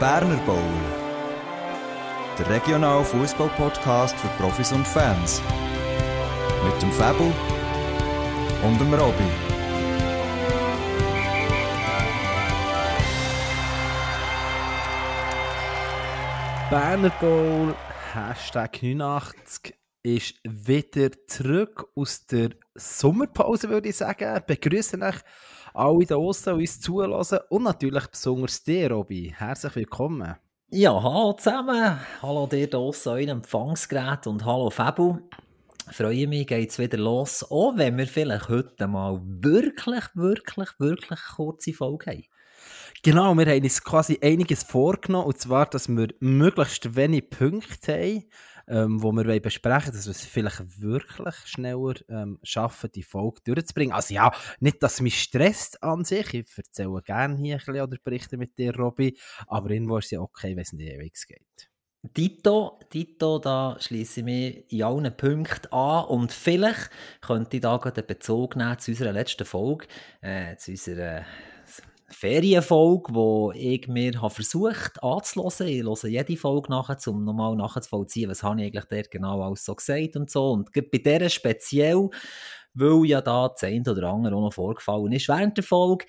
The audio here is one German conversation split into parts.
Berner Bowl. Der regionale Fußball-Podcast für Profis und Fans. Mit dem Fabel und dem Robby. Berner Bowl, Hashtag 89, ist wieder zurück aus der Sommerpause, würde ich sagen. Begrüßen euch alle da draußen, uns zulassen und natürlich besonders dir, Robby. Herzlich willkommen. Ja, hallo zusammen. Hallo dir da draussen an Empfangsgerät und hallo Fabu. Freue mich, geht's wieder los. Auch wenn wir vielleicht heute mal wirklich, wirklich, wirklich kurze Folge haben. Genau, wir haben uns quasi einiges vorgenommen, und zwar, dass wir möglichst wenig Punkte haben, ähm, wo wir besprechen wollen, dass wir es vielleicht wirklich schneller ähm, schaffen, die Folge durchzubringen. Also ja, nicht, dass mich stresst an sich, ich erzähle gerne hier ein bisschen oder berichte mit dir, Robby, aber irgendwo ist es ja okay, wenn es nicht ewig geht. Dito, Dito, da schließe ich mich in allen Punkten an und vielleicht könnte ich da gerade einen Bezug nehmen zu unserer letzten Folge, äh, zu unserer Ferienfolge, wo ich mir habe versucht anzuhören. Ich höre jede Folge nachher, um nochmal nachzuvollziehen, was habe ich eigentlich dort genau alles so gesagt und so. Und bei dieser speziell, weil ja da das eine oder andere auch noch vorgefallen ist während der Folge,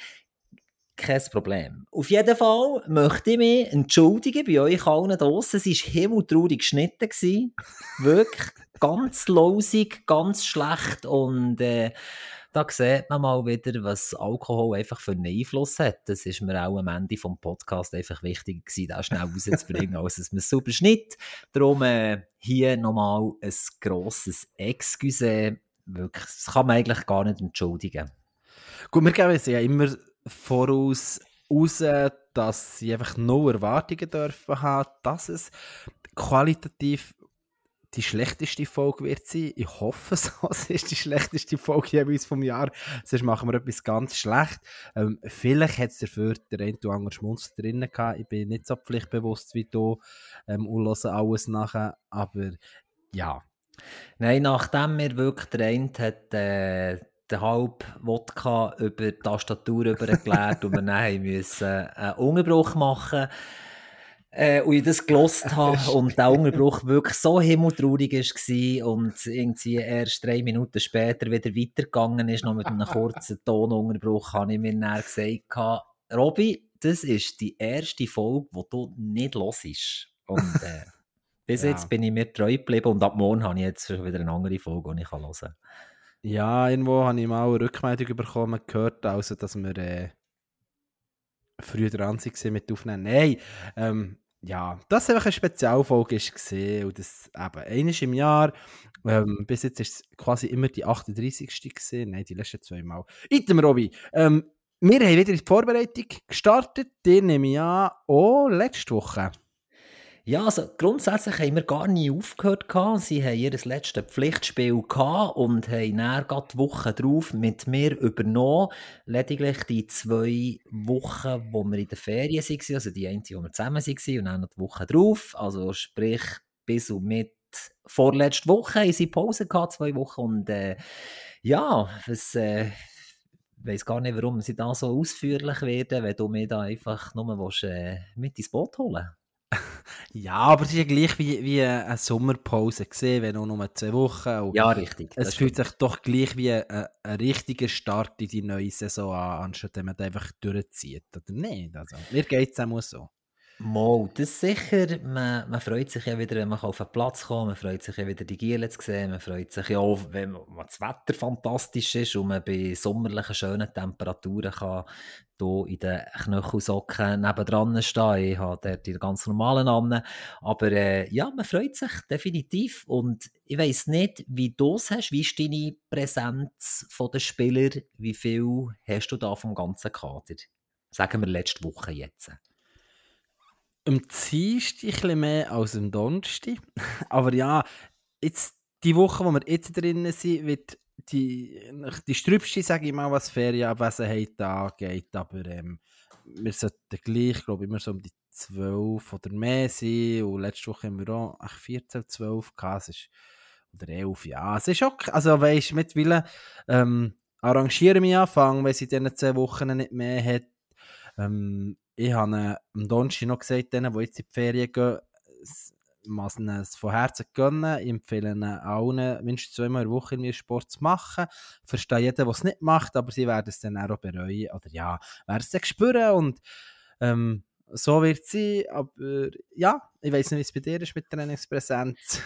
kein Problem. Auf jeden Fall möchte ich mich entschuldigen bei euch allen draussen. Es war himmeltraurig geschnitten. Wirklich ganz losig, ganz schlecht und äh, da sieht man mal wieder, was Alkohol einfach für einen Einfluss hat. Das ist mir auch am Ende vom Podcast einfach wichtig gewesen, das schnell rauszubringen, als dass man es super schnitt. Darum äh, hier nochmal ein grosses Excuse. Wirklich, das kann man eigentlich gar nicht entschuldigen. Gut, wir geben es ja immer voraus raus, dass sie einfach nur Erwartungen dürfen haben, dass es qualitativ die schlechteste Folge wird sein. Ich hoffe so, es ist die schlechteste Folge jeweils vom Jahr. Sonst machen wir etwas ganz schlecht. Ähm, vielleicht hat es dafür der ein oder andere Schmunz drin gehabt. Ich bin nicht so pflichtbewusst wie du ähm, und höre alles nachher. Aber ja. Nein, nachdem mir wirklich eine hat, äh, den halb Wodka über die Tastatur übergeklärt und wir dann müssen einen Unterbruch machen mussten, äh, und ich das gelost habe und der Unterbruch wirklich so himmeltraurig war und irgendwie erst drei Minuten später wieder weitergegangen ist, noch mit einem kurzen Tonunterbruch, habe ich mir dann gesagt, Robby, das ist die erste Folge, die du nicht los ist. Und äh, bis ja. jetzt bin ich mir treu geblieben und ab morgen habe ich jetzt schon wieder eine andere Folge, die ich hören kann. Ja, irgendwo habe ich mal eine Rückmeldung bekommen, gehört, also, dass wir äh, früher dran waren mit Aufnehmen. Nein, ähm, ja, das einfach eine Spezialfolge war und das eben eines im Jahr. Ähm, bis jetzt ist es quasi immer die 38. gewesen. Nein, die letzten zwei Mal. Item, Robby. Ähm, wir haben wieder in die Vorbereitung gestartet. Die nehme ich an, auch letzte Woche. Ja, also grundsätzlich haben wir gar nie aufgehört. Sie haben ihr letztes Pflichtspiel gehabt und haben dann gerade die Woche drauf mit mir übernommen. Lediglich die zwei Wochen, wo wir in der Ferien waren, also die eine, wo wir zusammen waren und dann noch die Woche drauf. Also sprich, bis und mit vorletzte Woche haben sie Pause gehabt, zwei Wochen. Und äh, ja, es. Äh, ich weiß gar nicht, warum sie da so ausführlich werden, wenn du mir da einfach nur willst, äh, mit ins Boot holen willst. Ja, aber es ist ja gleich wie, wie eine Sommerpause gesehen, wenn auch nur zwei Wochen. Ja, richtig. Es fühlt sich doch gleich wie ein, ein, richtiger Start in die neue Saison an, anstatt wenn man einfach durchzieht, oder nicht? Also, mir geht es auch so. Mal, das sicher. Man, man, freut sich ja wieder, wenn man auf den Platz kommt. Man freut sich ja wieder, die Giele zu sehen. Man freut sich ja auch, wenn das Wetter fantastisch ist und man bei sommerlichen, schönen Temperaturen kann hier in den Knöchelsocken nebendran stehen. Ich habe dort die ganz normalen an. Aber äh, ja, man freut sich definitiv. Und ich weiss nicht, wie du es hast. Wie ist deine Präsenz der Spieler? Wie viel hast du da vom ganzen Kader? Sagen wir letzte Woche jetzt am Dienstag mehr als am Donnerstag. Aber ja, jetzt, die Woche, wo wir jetzt drinnen sind, wird die, die strübste, sage ich mal, was Ferienabwesenheit angeht. Aber ähm, wir sollten gleich, glaube immer so um die 12 oder mehr sein. Und letzte Woche haben wir auch ach, 14, 12 gehabt. Ist, oder 11, ja. Es ist okay. Also, weißt du, mittlerweile ähm, arrangiere mich anfangen, wenn sie in diesen 10 Wochen nicht mehr hat. Ähm, ich habe am Donnerstag noch gesagt, denen, die jetzt in die Ferien gehen, es von Herzen gönnen. Ich empfehle ihnen allen, mindestens zweimal in der Woche irgendwie Sport zu machen. Ich verstehe jeden, der es nicht macht, aber sie werden es dann auch bereuen. Oder ja, werden es dann spüren und ähm, so wird es sein. Aber ja, ich weiß nicht, wie es bei dir ist mit Trainingspräsenz.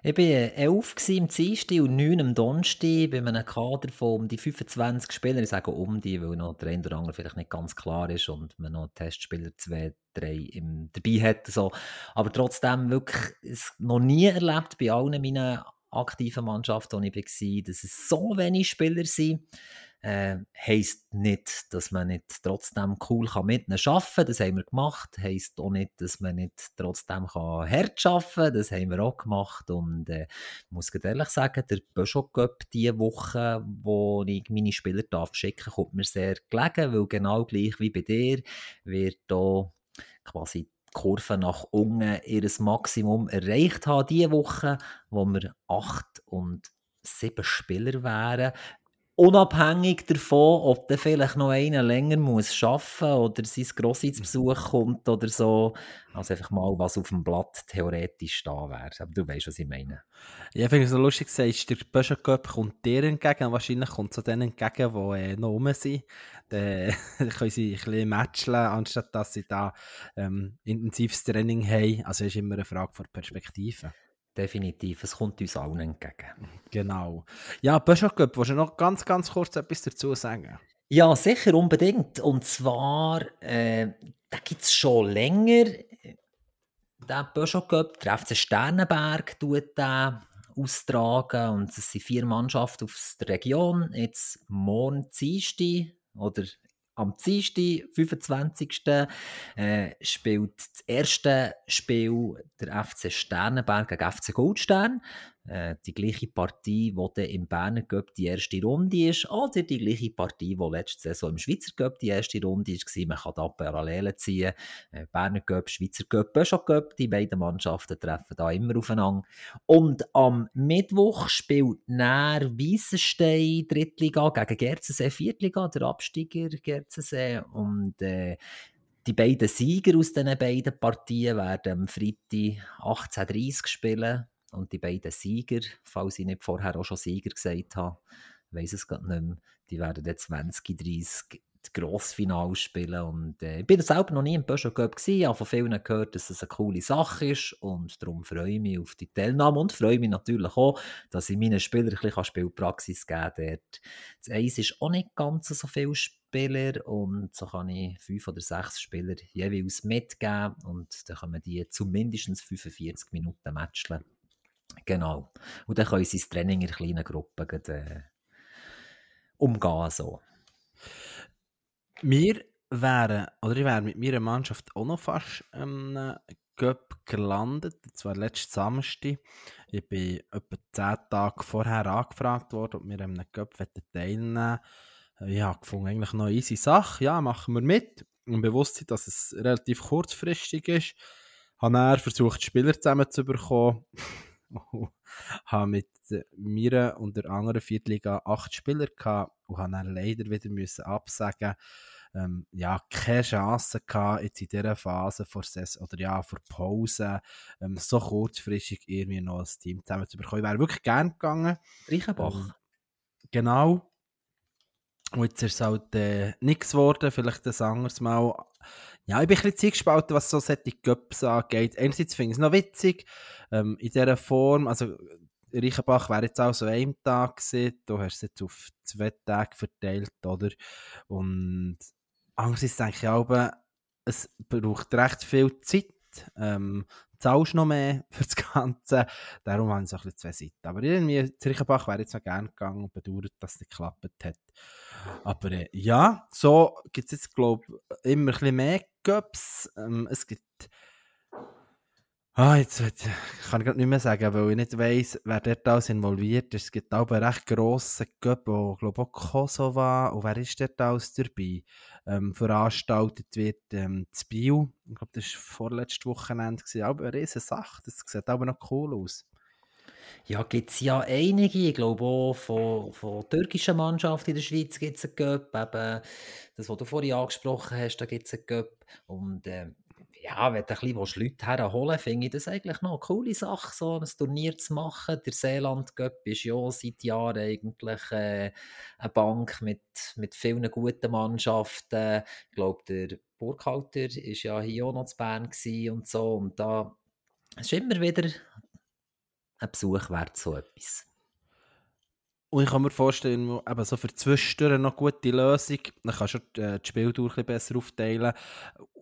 Ich war 11 im Dienstag und 9 am Donnerstag bei einem Kader von um die 25 Spielern. Ich sage um die, weil noch der eine oder andere vielleicht nicht ganz klar ist und man noch Testspieler 2, 3 im, dabei hat. So. Aber trotzdem wirklich es noch nie erlebt bei allen meinen aktiven Mannschaften, die ich war, dass es so wenig Spieler sind äh, heisst nicht, dass man nicht trotzdem cool kann mit ihnen arbeiten kann. Das haben wir gemacht. Heisst auch nicht, dass man nicht trotzdem kann hart arbeiten kann. Das haben wir auch gemacht. Und äh, ich muss ehrlich sagen, der Peugeot Cup diese Woche, wo ich meine Spieler darf schicken kommt mir sehr gelegen, weil genau gleich wie bei dir wird hier quasi die Kurve nach unten ihr Maximum erreicht haben diese Woche, wo wir acht und sieben Spieler wären unabhängig davon, ob der vielleicht noch einer länger muss arbeiten oder sein Grossi zu Besuch kommt oder so. Also einfach mal, was auf dem Blatt theoretisch da wäre. Aber du weißt, was ich meine. Ja, ich finde es so lustig, sagst, der Cup kommt dir entgegen, wahrscheinlich kommt es denen entgegen, die äh, noch rum sind. Dann können sie ein bisschen matchen, anstatt dass sie da ähm, intensives Training haben. Also ist immer eine Frage von Perspektive. Definitiv, es kommt uns allen entgegen. Genau. Ja, Peugeot Cup, willst du noch ganz, ganz kurz etwas dazu sagen? Ja, sicher, unbedingt. Und zwar, äh, da gibt es schon länger, der Peugeot Cup, der FC Sternenberg tut den austragen und es sind vier Mannschaften aus der Region. Jetzt morgen Dienstag oder am Dienstag, 25. Äh, spielt das erste Spiel der FC Sternenberg gegen FC Goldstern. Äh, die gleiche Partie, die im Berner Cup die erste Runde ist, oder die gleiche Partie, die letzte Saison im Schweizer Cup die erste Runde war. Man kann da Parallelen ziehen. Äh, Berner Cup, Schweizer Cup, Peugeot Cup, die beiden Mannschaften treffen da immer aufeinander. Und am Mittwoch spielt Nähr Weissenstein Drittliga gegen Gerzensee Viertliga, der Absteiger Gerzensee. Und äh, die beiden Sieger aus diesen beiden Partien werden am Freitag 18.30 spielen. Und die beiden Sieger, falls ich nicht vorher auch schon Sieger gesagt habe, weiß es gerade nicht mehr, die werden dann 2030 das Grossfinale spielen. Und äh, ich bin selber noch nie im Peugeot Cup habe von vielen gehört, dass es eine coole Sache ist und darum freue ich mich auf die Teilnahme und freue mich natürlich auch, dass ich meinen Spielern ein bisschen Spielpraxis geben kann. Das Eis ist auch nicht ganz so viele Spieler und so kann ich fünf oder sechs Spieler jeweils mitgeben und dann können die zumindest 45 Minuten matchen. Genau. Und dann können sie das Training in kleinen Gruppen äh, umgehen. So. Wir wären, oder ich wäre mit meiner Mannschaft auch noch fast ähm, Cup gelandet, zwar letzten Samstag. Ich bin etwa zehn Tage vorher angefragt worden, ob wir einem Cup teilnehmen wollen. Ich habe gefunden, eigentlich noch eine easy Sache. Ja, machen wir mit. Und bewusst sein, dass es relativ kurzfristig ist. Ich habe dann versucht, Spieler zusammenzubekommen. habe mit mir und der anderen Viertliga acht Spieler gehabt und habe dann leider wieder müssen absagen ähm, ja, keine Chance gehabt, jetzt in dieser Phase vor Saison, oder ja, vor Pause, ähm, so kurzfristig irgendwie noch ein Team zusammenzubekommen. Ich wäre wirklich gerne gegangen. Reichenbach. Ähm, genau. Und jetzt ist es halt äh, nichts geworden, vielleicht ein anderes Mal. Ja, ich bin ein bisschen gespalten, was so solche Cups angeht. Einerseits finde ich es noch witzig, ähm, in dieser Form, also Reichenbach wäre jetzt auch so ein Tag gewesen, du hast es jetzt auf zwei Tage verteilt, oder? Und andererseits denke ich auch, es braucht recht viel Zeit, ähm, zahlst noch mehr für das Ganze, darum haben sie ein bisschen zwei Seiten. Aber irgendwie, Reichenbach wäre jetzt noch gerne gegangen und bedauert, dass es nicht geklappt hat. Aber äh, ja, so gibt es jetzt, glaube ich, immer ein bisschen mehr Cups. Ähm, es gibt. Ah, jetzt, jetzt kann ich gerade nicht mehr sagen, weil ich nicht weiss, wer dort alles involviert ist. Es gibt einen recht grossen Cup, wo, glaube auch Kosovo, und wer ist dort alles dabei, ähm, veranstaltet wird, ähm, das Bio. Ich glaube, das war vorletztes Wochenende, gewesen. aber eine riesige Sache, das sieht aber noch cool aus. Ja, gibt es ja einige. Ich glaube auch von, von türkischen Mannschaften in der Schweiz gibt es einen Cup. Eben das, was du vorhin angesprochen hast, da gibt es einen Cup. Und äh, ja, wenn du ein bisschen Leute herholen finde ich das eigentlich noch eine coole Sache, so ein Turnier zu machen. Der Seeland ist ja seit Jahren eigentlich äh, eine Bank mit, mit vielen guten Mannschaften. Ich glaube, der Burkhalter war ja hier auch noch zu Bern und so. Und da ist immer wieder ein Besuch wert, so etwas. Und ich kann mir vorstellen, eben so für Zwischendurch noch gute Lösung. Dann kannst du äh, die Spieldauer ein besser aufteilen.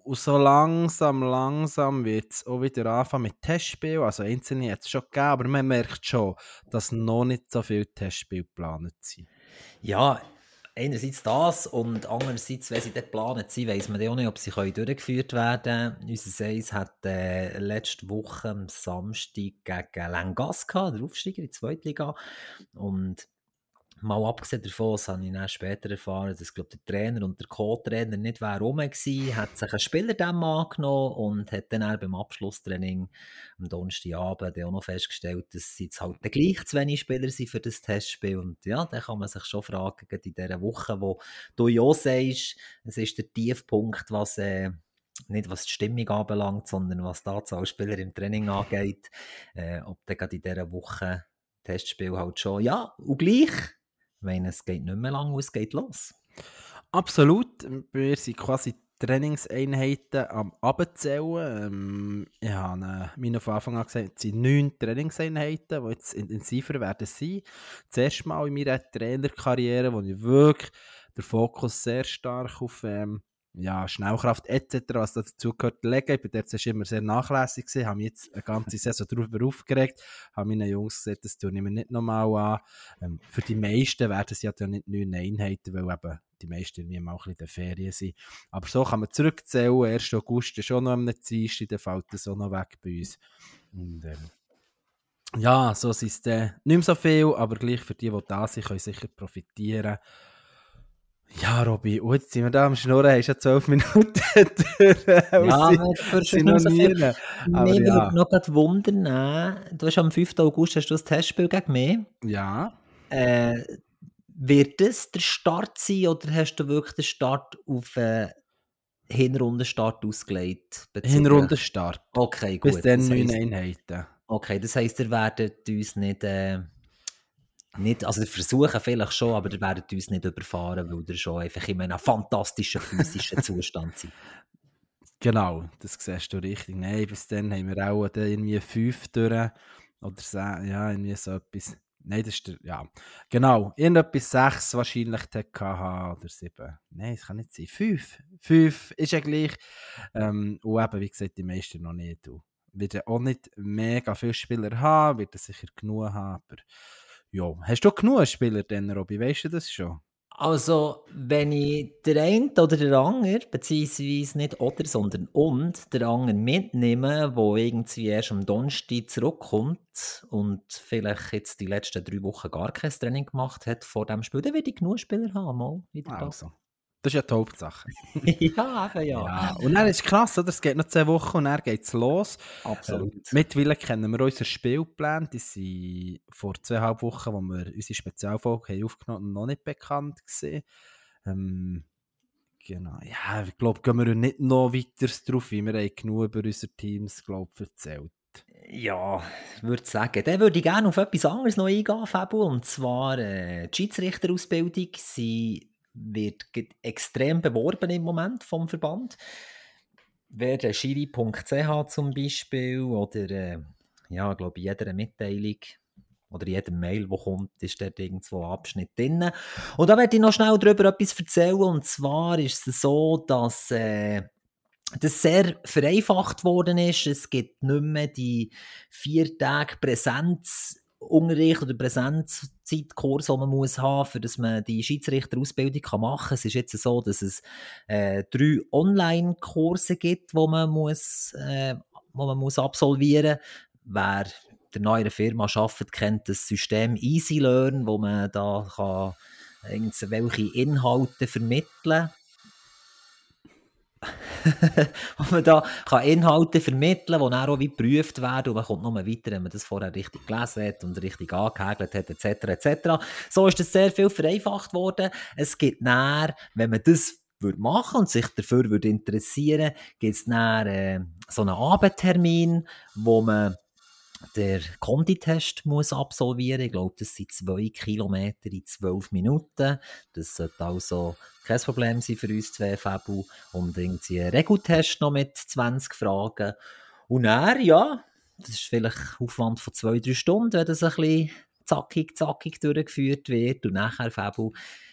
Und so langsam, langsam wird es auch wieder anfangen mit Testspielen. Also einzelne hat es schon gegeben, aber man merkt schon, dass noch nicht so viele Testspiele geplant sind. Ja, einerseits das und andererseits, wenn sie dort geplant sind, weiss man auch nicht, ob sie durchgeführt werden können. Unser Seis hat äh, letzte Woche am Samstag gegen Langas gehabt, der Aufsteiger in die zweite Liga. Und Mal abgesehen davon, das habe ich dann später erfahren, dass glaub, der Trainer und der Co-Trainer nicht rum war, hat sich ein Spieler dem angenommen und hat dann beim Abschlusstraining am Donnerstagabend auch noch festgestellt, dass jetzt halt gleich zu wenig Spieler sind für das Testspiel. Und ja, da kann man sich schon fragen, in dieser Woche, wo du ja sagst, es ist der Tiefpunkt, was... Äh, nicht was die Stimmung anbelangt, sondern was die Anzahl Spieler im Training angeht, äh, ob dann gerade in dieser Woche Testspiel halt schon, ja, und gleich meine, es geht nicht mehr lang und es geht los. Absolut. Wir sind quasi Trainingseinheiten am Abzählen. Ähm, ich habe äh, mir von Anfang an gesagt, es sind neun Trainingseinheiten, die jetzt intensiver werden sein. Das erste Mal in meiner Trainerkarriere, wo ich wirklich den Fokus sehr stark auf ähm, ja, Schnellkraft etc., was dazu gehört, legen. Ich bin dort immer sehr nachlässig gewesen, habe mich jetzt eine ganze Saison darüber aufgeregt, habe meinen Jungs gesagt, das tue ich mir nicht nochmal an. Ähm, für die meisten werden es ja nicht neun Einheiten, weil eben die meisten irgendwie mal ein bisschen in den Ferien sind. Aber so kann man zurückzählen, 1. August ist schon noch am Dienstag, dann fällt das auch noch weg bei uns. Und, ähm, ja, so ist es äh, nicht mehr so viel, aber gleich für die, die da sind, können sicher profitieren. Ja, Robby, jetzt sind wir da am Schnurren, hast ja zwölf Minuten durch. Ja, sinonieren. Aber Mir ja. würde noch gerade wundern, du hast am 5. August hast du das Testspiel gegen mich. Ja. Äh, wird das der Start sein oder hast du wirklich den Start auf äh, Hinrundenstart ausgelegt? Hinrundenstart. Okay, gut. Bis dann neun Einheiten. Okay, das heisst, ihr werdet uns nicht... Äh, nicht, also wir versuchen vielleicht schon, aber ihr werdet uns nicht überfahren, weil ihr schon einfach in einem fantastischen physischen Zustand seid. Genau, das siehst du richtig. Nein, bis dann haben wir auch irgendwie fünf durch oder ja, irgendwie so etwas. Nein, das ist der, ja, genau, irgendetwas sechs wahrscheinlich TKH oder sieben. Nein, es kann nicht sein. Fünf. Fünf ist ja gleich. Ähm, und eben, wie gesagt, die meisten noch nicht. Du wird auch nicht mega viele Spieler haben, wird er sicher genug haben, aber ja, hast du genug Spieler denn, Robby? Weißt du das schon? Also, wenn ich den einen oder den anderen, beziehungsweise nicht oder, sondern und, den anderen mitnehme, der irgendwie erst am Donnerstag zurückkommt und vielleicht jetzt die letzten drei Wochen gar kein Training gemacht hat vor dem Spiel, dann werde ich genug Spieler haben, mal wieder also. Das ist ja die Hauptsache. ja, eben ja. ja. Und dann ist es krass, oder? es geht noch zwei Wochen und dann geht es los. Absolut. Ähm, mittlerweile kennen wir unseren Spielplan. Die sind vor zweieinhalb Wochen, wo wir unsere Spezialfolge haben aufgenommen haben, noch nicht bekannt gewesen. Ähm, genau. Ja, ich glaube, gehen wir nicht noch weiter drauf ein. Wir haben genug über unsere Teams, glaube ich, erzählt. Ja, ich würde sagen, dann würde ich gerne auf etwas anderes noch eingehen, Fabu, und zwar äh, die Schiedsrichterausbildung. Sie wird extrem beworben im Moment vom Verband. Wer schiri.ch zum Beispiel oder äh, ja, glaube in jeder Mitteilung oder in jedem Mail, wo kommt, ist dort irgendwo ein Abschnitt drin. Und da werde ich noch schnell darüber etwas erzählen. Und zwar ist es so, dass äh, das sehr vereinfacht worden ist. Es gibt nicht mehr die vier Tage Präsenz Unterricht oder Präsenzzeitkurs, den man muss haben, für dass man die Schiedsrichterausbildung machen kann. Es ist jetzt so, dass es äh, drei Online-Kurse gibt, wo man muss, äh, wo man muss absolvieren. Wer der neuen Firma arbeitet, kennt das System EasyLearn, wo man da kann irgendwelche Inhalte vermitteln kann wo man da kann Inhalte vermitteln kann, die dann auch wie geprüft werden und man kommt noch mal weiter, wenn man das vorher richtig gelesen hat und richtig angehäkelt hat, etc. etc. So ist das sehr viel vereinfacht worden. Es gibt näher, wenn man das würde machen und sich dafür würde interessieren, gibt es dann äh, so einen Abendtermin, wo man der Konditest muss absolvieren. Ich glaube, das sind zwei Kilometer in zwölf Minuten. Das sollte also kein Problem sein für uns zwei Fabu. Und irgendwie einen Regeltest noch mit 20 Fragen. Und er, ja, das ist vielleicht Aufwand von zwei, drei Stunden, wenn das ein bisschen zackig, zackig durchgeführt wird. Und nachher, Fabu,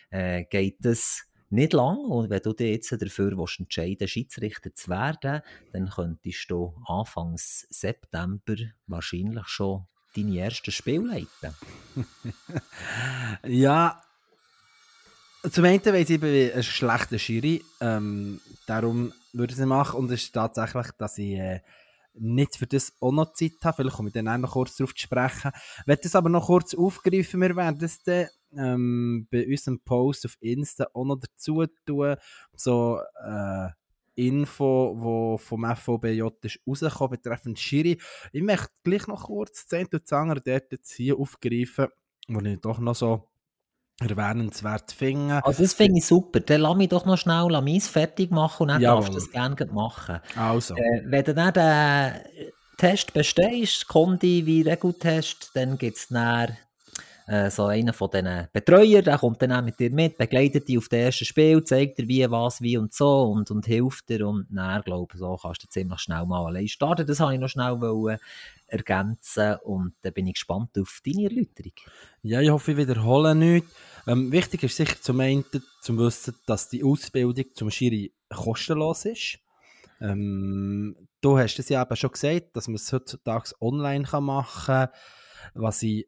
äh, geht es nicht lang. Und wenn du dich jetzt dafür willst, entscheiden Schiedsrichter zu werden, dann könntest du Anfang September wahrscheinlich schon deine ersten Spiele leiten. ja, zum einen weiss ich, ich bin ein schlechter Schiri. Ähm, darum würde ich es machen. Und es ist tatsächlich, dass ich äh, nicht für das auch noch Zeit habe. Vielleicht komme ich dann auch noch kurz darauf zu sprechen. Ich werde das aber noch kurz aufgreifen. Wir werden das dann ähm, bei unserem Post auf Insta auch noch dazu tun. So äh, Info, wo vom FOBJ ist rausgekommen betreffend Schiri. Ich möchte gleich noch kurz 10 und Zanger dort jetzt hier aufgreifen, wo ich doch noch so erwähnenswert finde. Also das finde ich super. Dann lass mich doch noch schnell meins fertig machen und dann Jawohl. darfst du das gerne machen. Also. Äh, wenn du dann den Test bestehst, Kondi wie Regeltest, dann gibt es dann äh, so einer von diesen Betreuern, der kommt dann auch mit dir mit, begleitet dich auf das erste Spiel, zeigt dir wie, was, wie und so und, und hilft dir und dann, glaube so kannst du ziemlich schnell mal allein starten. Das wollte ich noch schnell wollen ergänzen und dann bin ich gespannt auf deine Erläuterung. Ja, ich hoffe, ich wiederhole nichts. Ähm, wichtig ist sicher zum einen, zu wissen, dass die Ausbildung zum Schiri kostenlos ist. Ähm, du hast es ja eben schon gesagt, dass man es heutzutage online machen kann. Was ich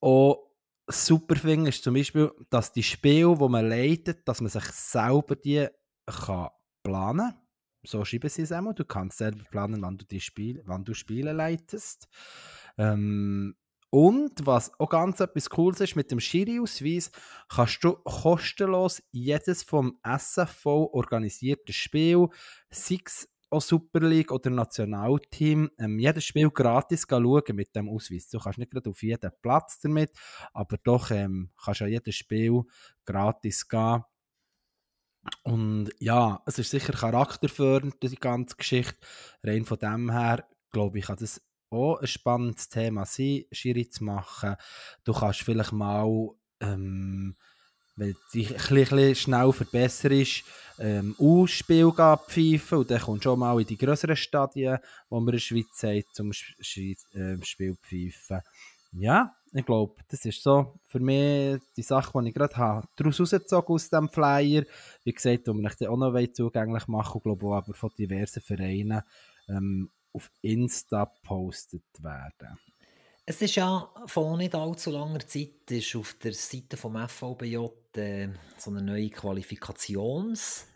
auch super finde, ist zum Beispiel, dass die Spiele, die man leitet, dass man sich selber die kann planen kann. So schreiben sie es einmal. Du kannst selber planen, wann du, die Spiel, wann du Spiele leitest. Ähm, und was auch ganz etwas Cooles ist, mit dem Schiri-Ausweis kannst du kostenlos jedes vom SFV organisierte Spiel, sei es auch Super League oder Nationalteam, ähm, jedes Spiel gratis schauen mit dem Ausweis. Du kannst nicht gerade auf jeden Platz damit, aber doch ähm, kannst an jedes Spiel gratis gehen. Und ja, es ist sicher charakterfördernd, die ganze Geschichte. Rein von dem her, glaube ich, kann das auch ein spannendes Thema sein, Schiri zu machen. Du kannst vielleicht mal ähm, wenn du ein bisschen schnell verbesserst, ähm, Ausspiel pfeifen und dann kommst du schon mal in die größeren Stadien, wo wir in der Schweiz haben, zum äh, Spiel pfeifen. Ja, ich glaube, das ist so für mich die Sache, die ich gerade habe, daraus rausgezogen aus diesem Flyer. Wie gesagt, wir dann auch noch zugänglich machen, glaube auch aber von diversen Vereinen ähm, auf Insta gepostet werden. Es ist ja vor nicht allzu langer Zeit ist auf der Seite vom FVBJ äh, so eine neue Qualifikations-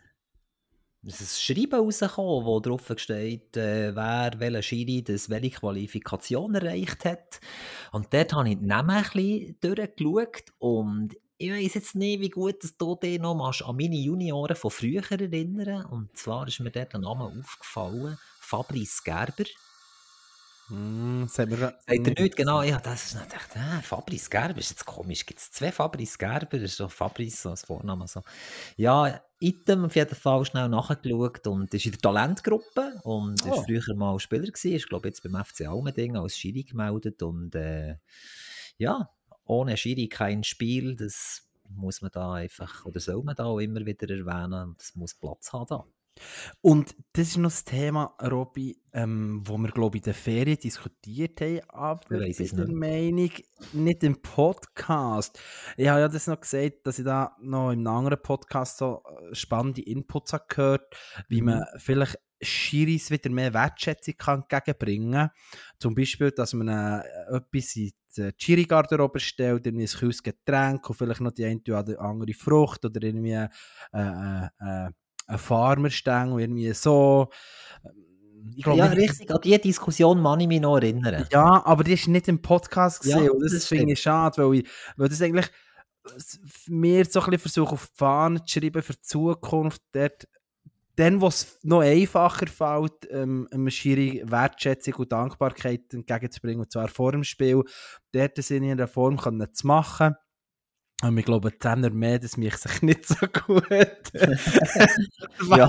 ein Schreiben rausgekommen, wo drauf steht, äh, wer welche Schiri das welche Qualifikation erreicht hat. Und dort habe ich die Namen ein bisschen durchgeschaut und ich weiß jetzt nicht, wie gut dass du dich noch an meine Junioren von früher erinnern. Und zwar ist mir dort ein Name aufgefallen, Fabrice Gerber. Mm, sagt mir er nicht, genau, ja, das ist natürlich, ah, Fabrice Gerber, ist jetzt komisch, gibt es zwei Fabrice Gerber, ist doch Fabrice so als Vorname so. Ja, Item auf jeden Fall schnell nachgeschaut und ist in der Talentgruppe und oh. ist früher mal Spieler gewesen, ist glaube jetzt beim FC Almending als Schiri gemeldet und äh, ja, ohne Schiri kein Spiel, das muss man da einfach, oder soll man da auch immer wieder erwähnen das muss Platz haben da. Und das ist noch das Thema, Robby, ähm, wo wir, glaube ich, in der Ferien diskutiert haben, aber ich bin der Meinung, nicht im Podcast. Ich habe ja das noch gesagt, dass ich da noch in einem anderen Podcast so äh, spannende Inputs habe gehört, wie mhm. man vielleicht Schiris wieder mehr Wertschätzung kann entgegenbringen kann. Zum Beispiel, dass man äh, etwas in die Chiri-Garderobe stellt, irgendwie ein kühles Getränk und vielleicht noch die eine oder andere Frucht oder irgendwie äh, äh, äh ein Farmerstängel irgendwie so. Ähm, glaub, ja, richtig, an diese Diskussion kann ich mich noch erinnern. Ja, aber die ist nicht im Podcast gesehen ja, und das, das finde ich schade, weil, ich, weil das eigentlich mir so ein bisschen versuche auf die Fahne zu schreiben für die Zukunft, dort dann, wo es noch einfacher fällt, ähm, einem Schiri Wertschätzung und Dankbarkeit entgegenzubringen, und zwar vor dem Spiel, dort in einer Form können zu machen. Und ich glaube, Zehner mehr, das mich sich nicht so gut. ja,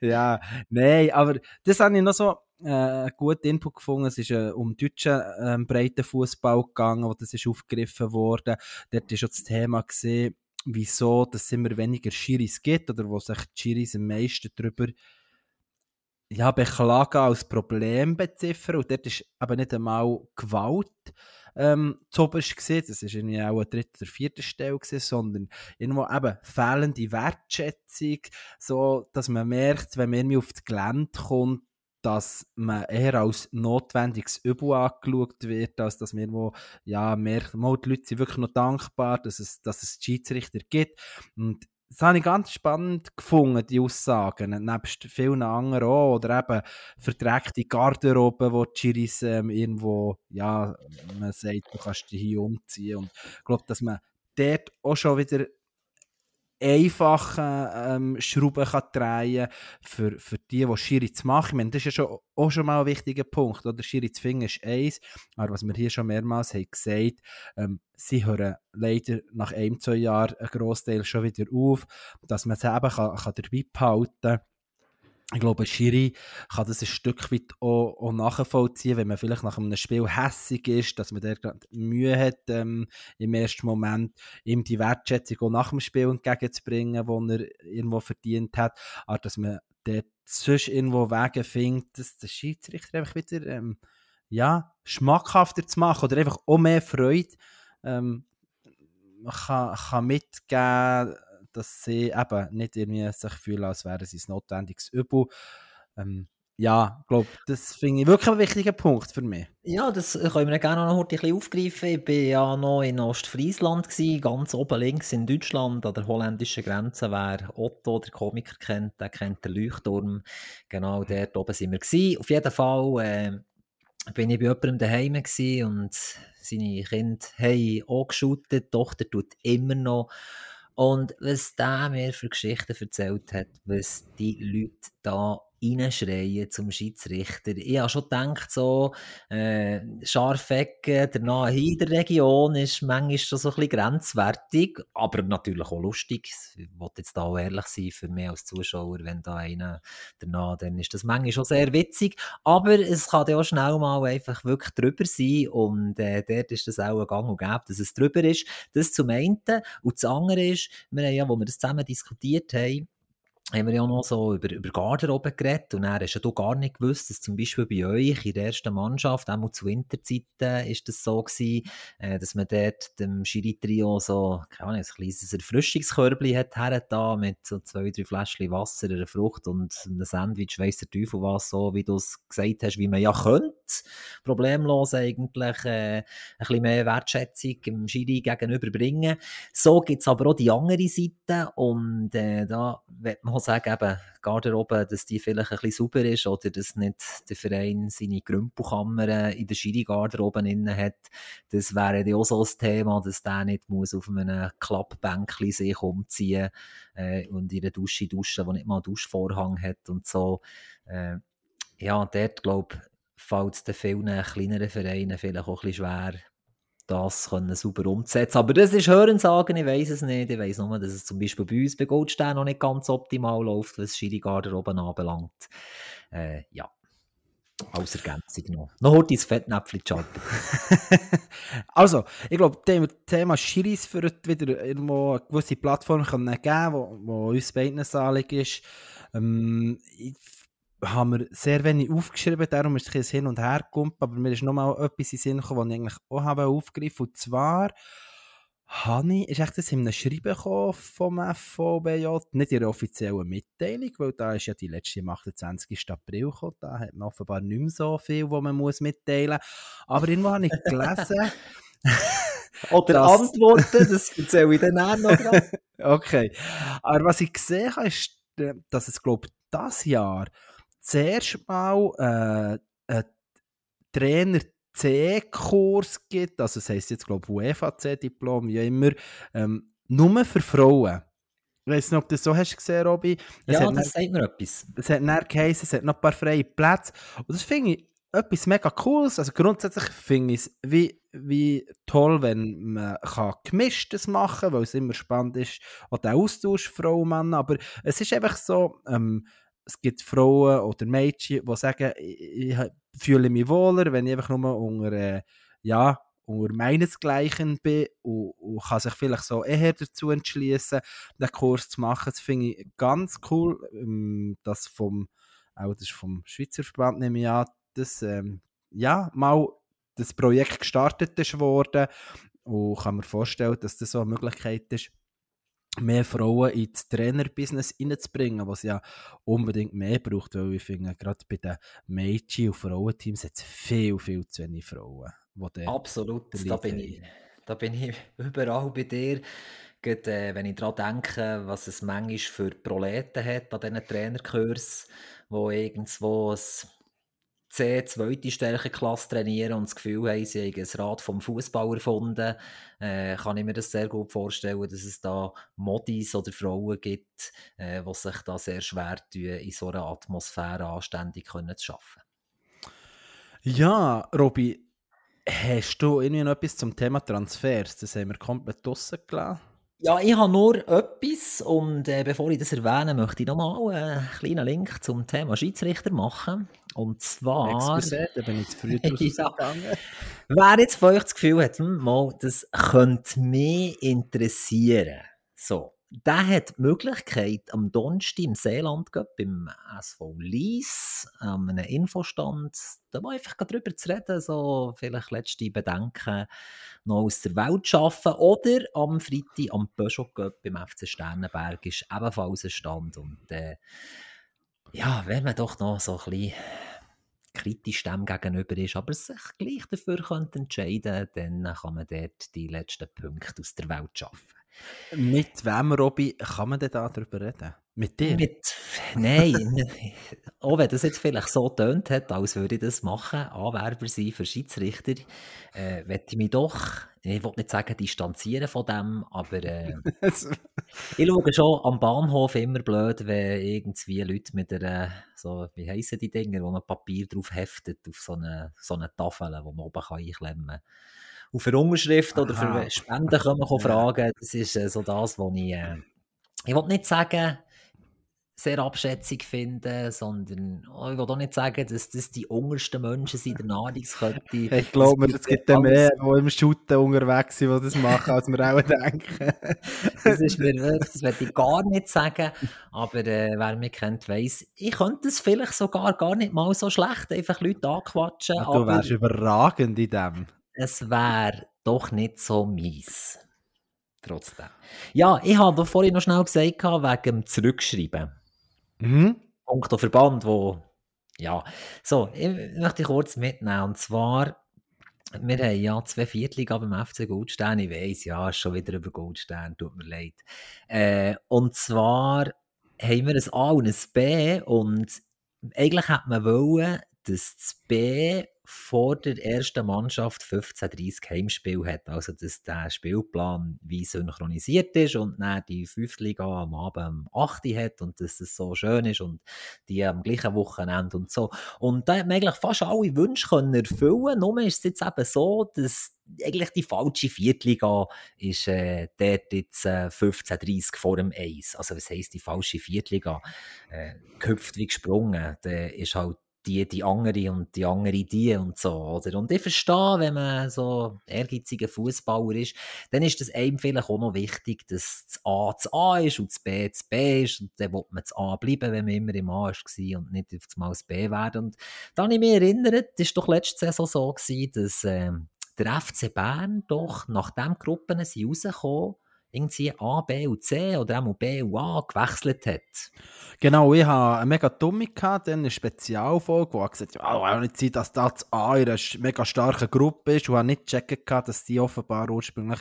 ja, nein, aber das habe ich noch so äh, guten Input gefunden. Es ist äh, um deutschen äh, breiten Fußball gegangen, wo das ist aufgegriffen wurde. Dort ist schon das Thema gesehen, wieso dass es immer weniger Schiris gibt oder wo sich die Schiris am meisten darüber ja, beklagen als Problem beziffern. Und dort ist aber nicht einmal Gewalt ähm, zuoberst gesehen, das ist irgendwie auch eine dritte oder vierte Stelle gewesen, sondern irgendwo eben fehlende Wertschätzung, so, dass man merkt, wenn man auf das Gelände kommt, dass man eher als notwendiges Übel angeschaut wird, als dass man irgendwo, ja, merkt, die Leute sind wirklich noch dankbar, dass es, dass es Schiedsrichter gibt. Und das habe ich ganz spannend gefunden, die Aussagen, nebst vielen anderen auch, oder eben verdreckte Garderobe, wo die Chiris ähm, irgendwo, ja, man sagt, du kannst dich hier umziehen und ich glaube, dass man dort auch schon wieder einfachen ähm, Schrauben kann drehen für, für die, die Schiri zu machen. Ich meine, das ist ja schon, auch schon mal ein wichtiger Punkt. Oder? Schiri zu finden ist eins, aber was wir hier schon mehrmals haben gesagt ähm, sie hören leider nach ein, zwei Jahren einen Großteil schon wieder auf, dass man es eben kann, kann dabei behalten kann ich glaube, Schiri kann das ein Stück weit auch, auch, nachvollziehen, wenn man vielleicht nach einem Spiel hässig ist, dass man der Mühe hat, ähm, im ersten Moment ihm die Wertschätzung auch nach dem Spiel entgegenzubringen, die er irgendwo verdient hat, aber dass man dort sonst irgendwo Wege findet, dass der Schiedsrichter einfach wieder ähm, ja, schmackhafter zu machen oder einfach auch mehr Freude ähm, kann, kann mitgeben dass sie eben nicht irgendwie sich fühlen, als wäre es ein notwendiges Übel. Ähm, ja, ich glaube, das finde ich wirklich ein wichtiger Punkt für mich. Ja, das können wir gerne noch ein bisschen aufgreifen. Ich war ja noch in Ostfriesland, gewesen, ganz oben links in Deutschland, an der holländischen Grenze. Wer Otto, der Komiker, kennt, der kennt den Leuchtturm. Genau dort oben sind wir. Gewesen. Auf jeden Fall äh, bin ich bei jemandem daheim und seine Kinder haben auch geschaut. Die Tochter tut immer noch und was der mir für Geschichten erzählt hat, was die Leute da reinschreien zum Schiedsrichter. Ich habe schon gedacht, so, äh, Scharfecken, der nahe in der Region ist manchmal schon so ein bisschen grenzwertig, aber natürlich auch lustig. Ich wollte jetzt da auch ehrlich sein, für mich als Zuschauer, wenn da einer danach, dann ist das manchmal schon sehr witzig, aber es kann ja auch schnell mal einfach wirklich drüber sein und äh, dort ist das auch ein Gang und Gäbe, dass es drüber ist. Das zum einen und das andere ist, wir haben ja, wo wir das zusammen diskutiert haben, haben wir ja noch so über, über Garderobe geredet und er hast ja du gar nicht gewusst, dass zum Beispiel bei euch in der ersten Mannschaft, auch zu Winterzeiten, ist das so gewesen, äh, dass man dort dem Schiri-Trio so, keine Ahnung, ein kleines Erfrischungskörbchen hat hergetan mit so zwei, drei Fläschchen Wasser, einer Frucht und einem Sandwich, weiss der Teufel was, so wie du es gesagt hast, wie man ja könnte, problemlos eigentlich äh, ein bisschen mehr Wertschätzung dem Schiri gegenüberbringen. So gibt es aber auch die andere Seite und äh, da wird man sagen, eben, Garderobe, dass die vielleicht ein bisschen sauber ist oder dass nicht der Verein seine Grümpelkammer in der Schiri-Garderobe hat. Das wäre ja auch so ein Thema, dass der nicht muss auf einem Klappbänkchen sich umziehen äh, und in der Dusche duschen, die nicht mal einen Duschvorhang hat und so. Äh, ja, dort, glaube ich, fällt es den vielen kleineren Vereinen vielleicht auch ein bisschen schwer, das können sauber umzusetzen. Aber das ist Hörensagen, ich weiß es nicht. Ich weiß nur, dass es zum Beispiel bei uns bei Goldstein noch nicht ganz optimal läuft, was Schiri-Garder oben anbelangt. Äh, ja. Als Ergänzung noch. Noch heute ins Fettnäpfchen also, ich glaube, dem Thema Schiris wird wieder irgendwo eine gewisse Plattform können geben, wo, wo uns beiden salig ist. Ähm, ich haben wir sehr wenig aufgeschrieben, darum ist es hin und her gekommen, aber mir ist nochmal etwas in den Sinn gekommen, was ich eigentlich auch habe aufgegriffen Und zwar habe ich, ist echt das in einem Schreiben vom FVBJ, nicht in der offiziellen Mitteilung, weil da ist ja die letzte am 28. April gekommen, da hat man offenbar nicht mehr so viel, was man muss mitteilen muss. Aber irgendwo habe ich gelesen... Oder das... Antworten, das erzähle ich dann auch noch okay. Aber was ich gesehen habe, ist, äh, dass es, glaube ich, dieses Jahr zuerst mal äh, einen Trainer C-Kurs gibt, also das heisst jetzt glaube ich UEFA C-Diplom, wie immer, ähm, nur für Frauen. Ich weiß nicht, ob du das so hast gesehen, Robby. Es ja, das sagt mir etwas. Es hat dann geheißen, es hat noch ein paar freie Plätze. Und das finde ich etwas mega Cooles. Also grundsätzlich finde ich es wie, wie toll, wenn man kann gemischtes machen kann, weil es immer spannend ist, auch der Austausch Frauen und Männer. Aber es ist einfach so, ähm, es gibt Frauen oder Mädchen, die sagen, ich, fühle mich wohler, wenn ich einfach nur unter, äh, ja, unter meinesgleichen bin und, und kann sich vielleicht so eher dazu entschließen, den Kurs zu machen. Das finde ich ganz cool, ähm, dass vom, auch das ist vom Schweizer Verband, nehme ich an, dass ähm, ja, mal das Projekt gestartet ist worden und kann mir vorstellen, dass das so eine Möglichkeit ist, mehr Frauen ins Trainerbusiness reinzubringen, was ja unbedingt mehr braucht, weil ich finde, gerade bei den Mädchen- und Frauenteams hat es viel, viel zu wenig Frauen. Absolut, da bin, ich, da bin ich überall bei dir. Gerade, äh, wenn ich daran denke, was es manchmal für Proleten hat an diesen Trainerkursen, wo irgendwo ein C, zweite Stärkeklasse trainieren und das Gefühl haben, sie haben ein Rad vom Fußball erfunden, äh, kann ich mir das sehr gut vorstellen, dass es da Modis oder Frauen gibt, äh, die sich da sehr schwer tun, in so einer Atmosphäre anständig können zu arbeiten. Ja, Robby, hast du irgendwie noch etwas zum Thema Transfers? Das haben wir komplett draussen gelassen. Ja, ich habe nur etwas und äh, bevor ich das erwähne, möchte ich nochmal einen kleinen Link zum Thema Schiedsrichter machen. Und zwar... Excuse, da bin ich zu früh rausgegangen. Wer jetzt von euch das Gefühl hat, hm, mal, das könnte mich interessieren. So, der hat die Möglichkeit, am Donnerstag im Seeland beim SV Lies, an einem Infostand, da mal einfach darüber zu reden, so vielleicht letzte Bedenken noch aus der Welt zu schaffen. Oder am Freitag am Peugeot Cup beim FC Sternenberg ist ebenfalls ein Stand. Und äh, ja, wenn man doch noch so ein bisschen kritisch dem gegenüber ist, aber sich gleich dafür könnte entscheiden dann kann man dort die letzten Punkte aus der Welt schaffen. Mit wem, Robby, kann man denn da darüber reden? Mit dir? Mit, nein, auch wenn das jetzt vielleicht so tönt hat, als würde ich das machen, Anwerber sein für Schiedsrichter, äh, möchte ich mich doch, ich will nicht sagen distanzieren von dem, aber äh, ich schaue schon am Bahnhof immer blöd, wenn irgendwie Leute mit einer, so, wie heissen die Dinger, wo man Papier drauf heftet, auf so eine, so eine Tafel, wo man oben kann einklemmen kann auf eine Unterschrift oder für Spenden können wir fragen. Das ist äh, so das, was ich, äh, ich will nicht sagen, sehr abschätzig finden, sondern oh, ich will auch nicht sagen, dass das die untersten Menschen sind in der Nahrungskette. Ich glaube es gibt ja mehr, die im Shooten unterwegs sind, die das machen, als wir auch denken. das, ist mir, das werde ich gar nicht sagen, aber äh, wer mich kennt, weiss, ich könnte es vielleicht sogar gar nicht mal so schlecht, einfach Leute anquatschen. Ja, du wärst überragend in dem es wäre doch nicht so mies. Trotzdem. Ja, ich habe vorhin noch schnell gesagt, wegen dem Zurückschreiben. Mhm. Punkt Verband, wo. Ja, so, ich möchte kurz mitnehmen. Und zwar, wir haben ja zwei Viertliga beim FC Goldstein. Ich weiss, ja, schon wieder über Goldstein, tut mir leid. Äh, und zwar haben wir ein A und ein B. Und eigentlich hätte man wollen, dass das B vor der ersten Mannschaft 15:30 Heimspiel hat. Also, dass der Spielplan wie synchronisiert ist und dann die Fünftliga am Abend um 8 Uhr hat und dass es so schön ist und die am gleichen Wochenende und so. Und da hat man eigentlich fast alle Wünsche können erfüllen. Nur ist es jetzt eben so, dass eigentlich die falsche Viertliga ist äh, dort jetzt äh, 15:30 vor dem Eis. Also, was heisst die falsche Viertliga? Äh, gehüpft wie gesprungen. Der ist halt die, die andere und die andere die und so, oder? Und ich verstehe, wenn man so ehrgeiziger Fußballer ist, dann ist das einem vielleicht auch noch wichtig, dass das A das A ist und das B das B ist und dann will man das A bleiben, wenn man immer im A war und nicht auf das das B werden. Und da habe ich mich erinnert, war doch letzte Saison so, gewesen, dass äh, der FC Bern doch, nachdem Gruppen sind rausgekommen irgendwie A, B und C oder auch B und A gewechselt hat. Genau, ich hatte eine mega dumme, gehabt, dann eine Spezialfolge, wo gesagt hat, oh, auch nicht sein, dass das A in einer mega starken Gruppe ist und habe nicht gecheckt, dass die offenbar ursprünglich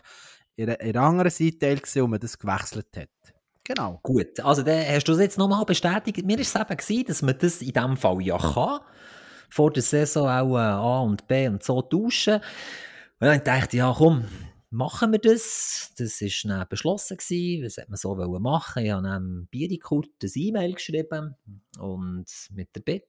in einer anderen Seite war und man das gewechselt hat. Genau. Gut, also dann hast du es jetzt nochmal bestätigt. Mir war es eben, gewesen, dass man das in diesem Fall ja kann. Vor der Saison auch A und B und so tauschen. Und dann dachte ich, ja komm, machen wir das. Das war dann beschlossen. Gewesen. Das hat man so machen. Ich habe einem Bierikurt ein E-Mail geschrieben und mit der Bitte,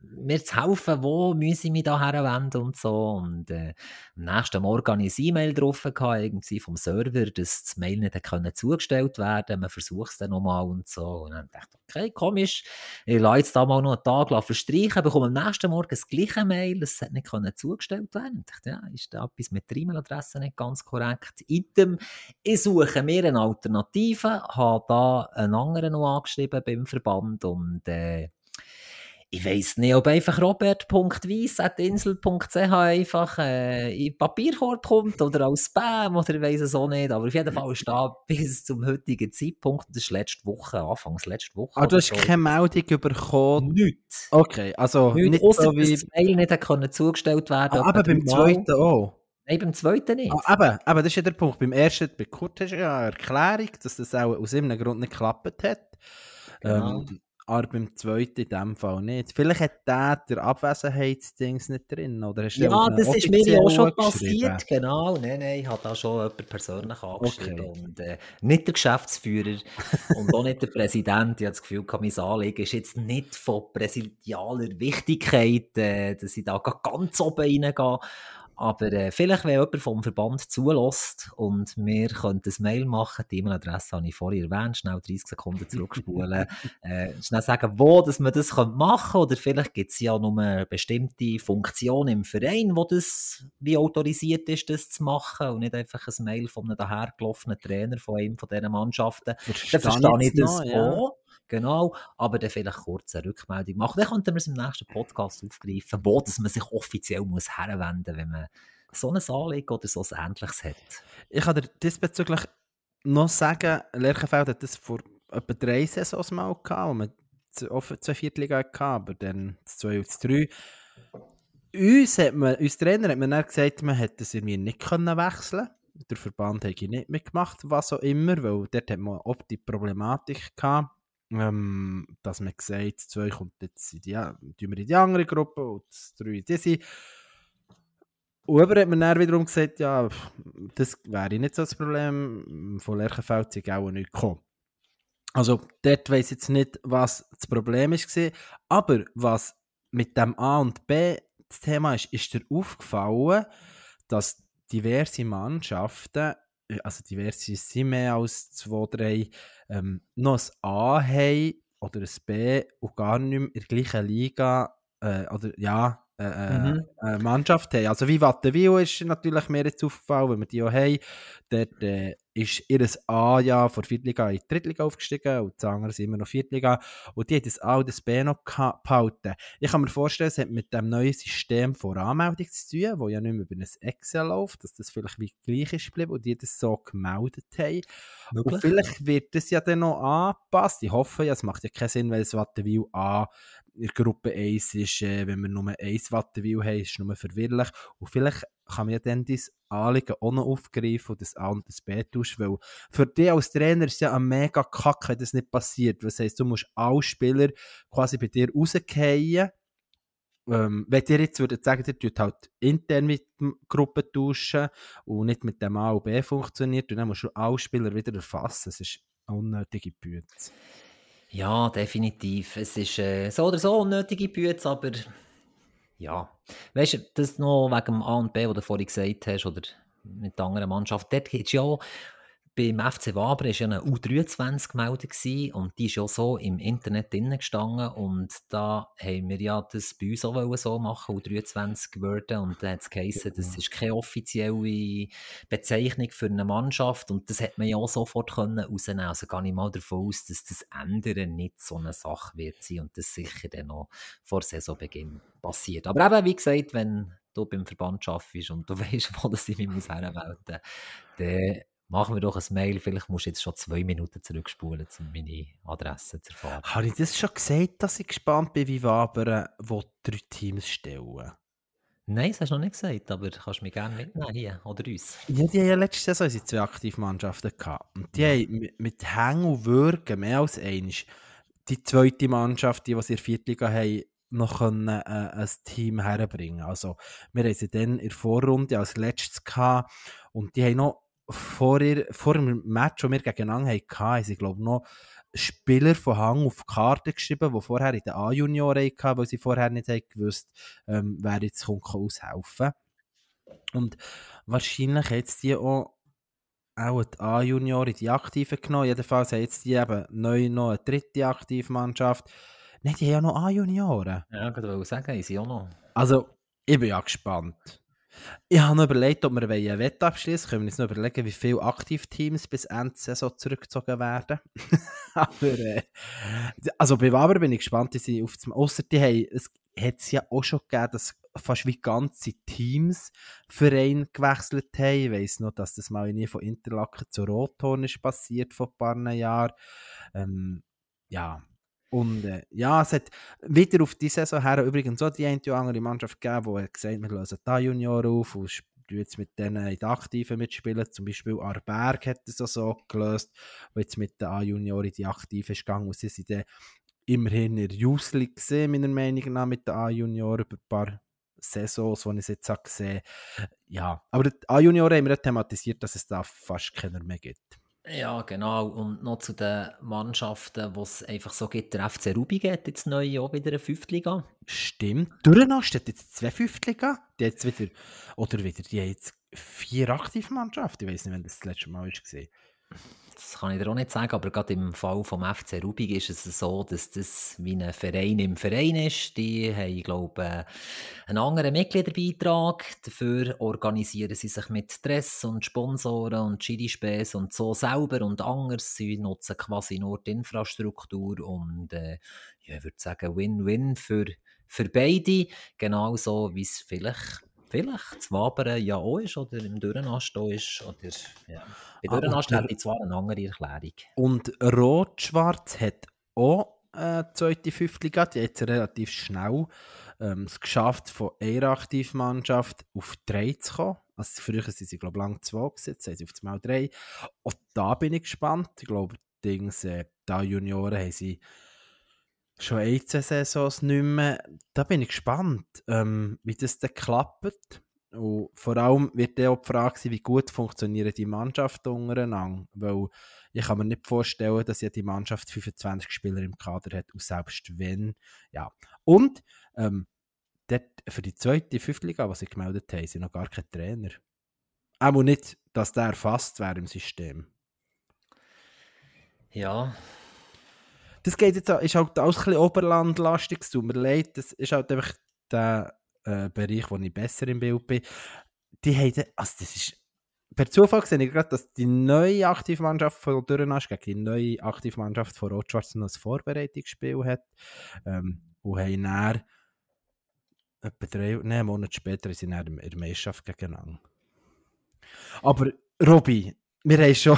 mir zu helfen, wo muss ich mich da herwenden und so. Und äh, am nächsten Morgen hatte ich ein E-Mail drauf, gehabt, irgendwie vom Server, dass das Mail nicht können zugestellt werden Man versucht es dann nochmal und so. Und dann dachte ich, okay, komisch, ich lasse jetzt da mal noch einen Tag verstreichen, bekomme am nächsten Morgen das gleiche Mail, das hat nicht können zugestellt werden Ich dachte, ja, ist da etwas mit der E-Mail-Adresse nicht ganz korrekt? Item, ich suche mir eine Alternative, habe da einen anderen noch angeschrieben beim Verband und äh, ich weiß nicht, ob einfach robert.weiss.insel.ch einfach äh, in den Papierkorb kommt oder als Spam oder ich weiß es auch nicht. Aber auf jeden Fall ist da bis zum heutigen Zeitpunkt, das ist letzte Woche, Anfangs letzte Woche. Ah, du hast so. keine Meldung bekommen? Nichts. Okay, also nicht, nicht so wie... das Mail nicht können zugestellt werden ah, Aber beim zweiten auch? Nein, beim zweiten nicht. Ah, eben, eben, das ist ja der Punkt. Beim ersten, bei Kurt hast du ja eine Erklärung, dass das auch aus irgendeinem Grund nicht geklappt hat. Genau. Ähm, aber beim zweiten in dem Fall nicht. Vielleicht hat der der Abwesenheitsdings nicht drin, oder hast Ja, das ist mir ja auch schon passiert, genau. Nein, nein, ich habe da schon jemanden persönlich angeschrieben. Okay. Und, äh, nicht der Geschäftsführer und auch nicht der Präsident. Ich habe das Gefühl, mein Anliegen ist jetzt nicht von präsidialer Wichtigkeit, äh, dass ich da ganz oben reingehe. Aber äh, vielleicht, wenn jemand vom Verband zulässt und wir können ein Mail machen, die E-Mail-Adresse habe ich vorhin erwähnt, schnell 30 Sekunden zurückspulen, äh, schnell sagen, wo dass man das machen könnte oder vielleicht gibt es ja nur eine bestimmte Funktion im Verein, wo das wie autorisiert ist, das zu machen und nicht einfach ein Mail von einem dahergelaufenen Trainer von einem von diesen Mannschaften. Dann verstehe ich das noch, ja. Genau, aber dann vielleicht kurz eine Rückmeldung machen. Dann könnten wir es im nächsten Podcast aufgreifen, wo dass man sich offiziell muss herwenden muss, wenn man so ein Anliegen oder so ein Ähnliches hat. Ich kann dir diesbezüglich noch sagen, Lerchenfeld hat das vor etwa drei Saisons mal gehabt, wo man zwei Viertelliga hatte, aber dann zwei und drei. Uns, hat man, uns Trainer hat man dann gesagt, man hätte es irgendwie nicht können wechseln Der Verband hätte nicht mitgemacht, was auch immer, weil dort hat man auch die Problematik gehabt, ähm, dass man sagt, zwei kommt jetzt in die, tun wir in die andere Gruppe und drei in diese. Und hat man dann wiederum gesagt, ja, das wäre nicht so das Problem, von Lerchenfeld sind auch nicht gekommen. Also dort weiss jetzt nicht, was das Problem war, aber was mit dem A und B das Thema ist, ist dir aufgefallen, dass diverse Mannschaften also diverse sind mehr als zwei, drei, ähm, noch ein A haben oder ein B und gar nicht mehr in der gleichen Liga, äh, oder ja, äh, äh, mhm. äh, Mannschaft haben. Also wie Wattenwil ist natürlich mir jetzt aufgefallen, wenn wir die auch haben. Dort äh, ist ihr A ja von Viertliga in die Drittliga aufgestiegen und die anderen sind immer noch Viertliga. Und die hat das A und das B noch behalten. Ich kann mir vorstellen, es hat mit dem neuen System von Anmeldung zu tun, wo ja nicht mehr über ein Excel läuft, dass das vielleicht wie gleich ist geblieben und die das so gemeldet haben. Möglich. Und vielleicht wird das ja dann noch angepasst. Ich hoffe ja, es macht ja keinen Sinn, weil das Wattenwil A in Gruppe 1 ist, äh, wenn wir nur 1 Wattenwil haben, ist es nur verwirrlich. Und vielleicht kann man ja dann dein Anliegen auch noch aufgreifen und das A und das B tauschen, weil für dich als Trainer ist es ja ein mega Kack, wenn das nicht passiert. Das heisst, du musst alle Spieler quasi bei dir rausgehen. Ähm, wenn ihr jetzt würdet sagen, ihr tut halt intern mit der Gruppe tauschen und nicht mit dem A und B funktioniert, dann musst du alle Spieler wieder erfassen. Das ist eine unnötige Büte. Ja, definitiv. Es ist äh, so oder so unnötige Bütze, aber ja. Weißt du, das noch wegen dem A und B, was du vorhin gesagt hast, oder mit der anderen Mannschaft, dort geht es ja beim FC Waber war ja eine U23 gemeldet und die ist ja so im Internet drinnen gestanden und da haben wir ja das bei uns auch so machen, U23 Wörter und da hat es geheißen, das ist keine offizielle Bezeichnung für eine Mannschaft und das hat man ja auch sofort können rausnehmen Also gehe ich mal davon aus, dass das Ändern nicht so eine Sache wird sein und das sicher dann noch vor Saisonbeginn passiert. Aber eben, wie gesagt, wenn du beim Verband arbeitest und du weißt, wo das mich hermelden muss, dann machen wir doch ein Mail. Vielleicht musst du jetzt schon zwei Minuten zurückspulen, um meine Adresse zu erfahren. Habe ich das schon gesagt, dass ich gespannt bin, wie Waber wo drei Teams stellen? Nein, das hast du noch nicht gesagt, aber du kannst mich gerne mitnehmen hier oder uns. Ja, die haben ja letzte Saison zwei Aktivmannschaften gehabt. Und die ja. haben mit Hängen und Würgen mehr als eins die zweite Mannschaft, die, die sie in der Viertliga haben, noch können, äh, ein Team herbringen Also, wir haben sie dann in der Vorrunde als letztes gehabt und die haben noch vor, ihr, vor dem Match, das wir gegeneinander hatten, haben sie, glaube ich, noch Spieler von Hang auf die Karte geschrieben, die vorher in den A-Junioren hatten, weil sie vorher nicht haben gewusst ähm, wer jetzt kommt, aushelfen Und wahrscheinlich jetzt die auch auch die A-Junioren die Aktiven genommen. Jedenfalls haben jetzt die eben neu noch eine dritte Aktivmannschaft. Nein, die haben ja noch A-Junioren. Ja, ich wollte sagen, ist sie auch noch. Also, ich bin ja gespannt. Ich habe noch überlegt, ob wir eine Wette abschließen. Können wir uns noch überlegen, wie viele Aktivteams bis Ende Saison zurückgezogen werden. Aber, äh, also bei Waber bin ich gespannt, die sind auf dem, die haben, es hat es ja auch schon gegeben, dass fast wie ganze Teams Verein gewechselt haben. Ich weiss noch, dass das mal nie von Interlaken zu Rothorn ist passiert vor ein paar Jahren. Ähm, ja, und äh, ja, es hat wieder auf die Saison her übrigens auch die eine oder andere Mannschaft gegeben, die gesagt hat, wir lösen da Junior auf und jetzt mit denen in den Aktiven mitspielen. Zum Beispiel Arberg hat es auch so gelöst, wo jetzt mit den A-Junioren in die Aktiven ist gegangen und sie sind dann immerhin in der Youth gesehen, meiner Meinung nach, mit den A-Junioren über ein paar Saisons, die ich jetzt gesehen habe. Ja, aber die A-Junioren haben wir thematisiert, dass es da fast keiner mehr gibt. Ja, genau. Und noch zu den Mannschaften, die es einfach so gibt. Der FC Rubi geht jetzt neu auch wieder eine Fünftliga. Stimmt. Dürrenast hat jetzt zwei Fünftliga. Die jetzt wieder, oder wieder, die haben jetzt vier Aktivmannschaften. Ich weiß nicht, wenn das das letzte Mal war das kann ich dir auch nicht sagen, aber gerade im Fall vom FC Rubik ist es so, dass das wie ein Verein im Verein ist. Die haben, glaube ich, einen anderen Mitgliederbeitrag. Dafür organisieren sie sich mit Dress und Sponsoren und Chili-Späß und so selber und anders. Sie nutzen quasi nur die Infrastruktur und äh, ich würde sagen, Win-Win für, für beide. Genauso wie es vielleicht vielleicht zu Wabern ja auch ist oder im Dürrenast auch ist. Oder, ja. Bei Dürrenast ah, hätte ich zwar eine andere Erklärung. Und Rot-Schwarz hat auch eine zweite Fünftliga, die hat jetzt relativ schnell ähm, es geschafft, von einer Aktivmannschaft auf drei zu kommen. Also früher sind sie, glaube ich, lang zwei gesetzt, jetzt sind sie auf mal drei. Und da bin ich gespannt. Ich glaube, Dings, äh, da Junioren haben sie schon ein, zwei Saisons nicht mehr. Da bin ich gespannt, ähm, wie das dann klappt. Und vor allem wird dann auch die Frage sein, wie gut funktionieren die Mannschaften untereinander. Weil ich kann mir nicht vorstellen, dass ja die Mannschaft 25 Spieler im Kader hat, und selbst wenn, ja. Und ähm, für die zweite, fünfte Liga, was sie gemeldet haben, sind noch gar keine Trainer. Auch nicht, dass der erfasst wäre im System. Ja, das geht jetzt, ist halt alles ein bisschen oberlandlastig, es tut mir leid, das ist halt einfach der äh, Bereich, wo ich besser im Bild bin. Die haben, also das ist, per Zufall sehe ich gerade, dass die neue Aktivmannschaft von Dürrenasch gegen die neue Aktivmannschaft von Rot-Schwarz noch ein Vorbereitungsspiel hat. Ähm, und haben dann etwa drei, nee, einen Monat später sind sie in der Meisterschaft gegeneinander. Aber Robby, wir haben schon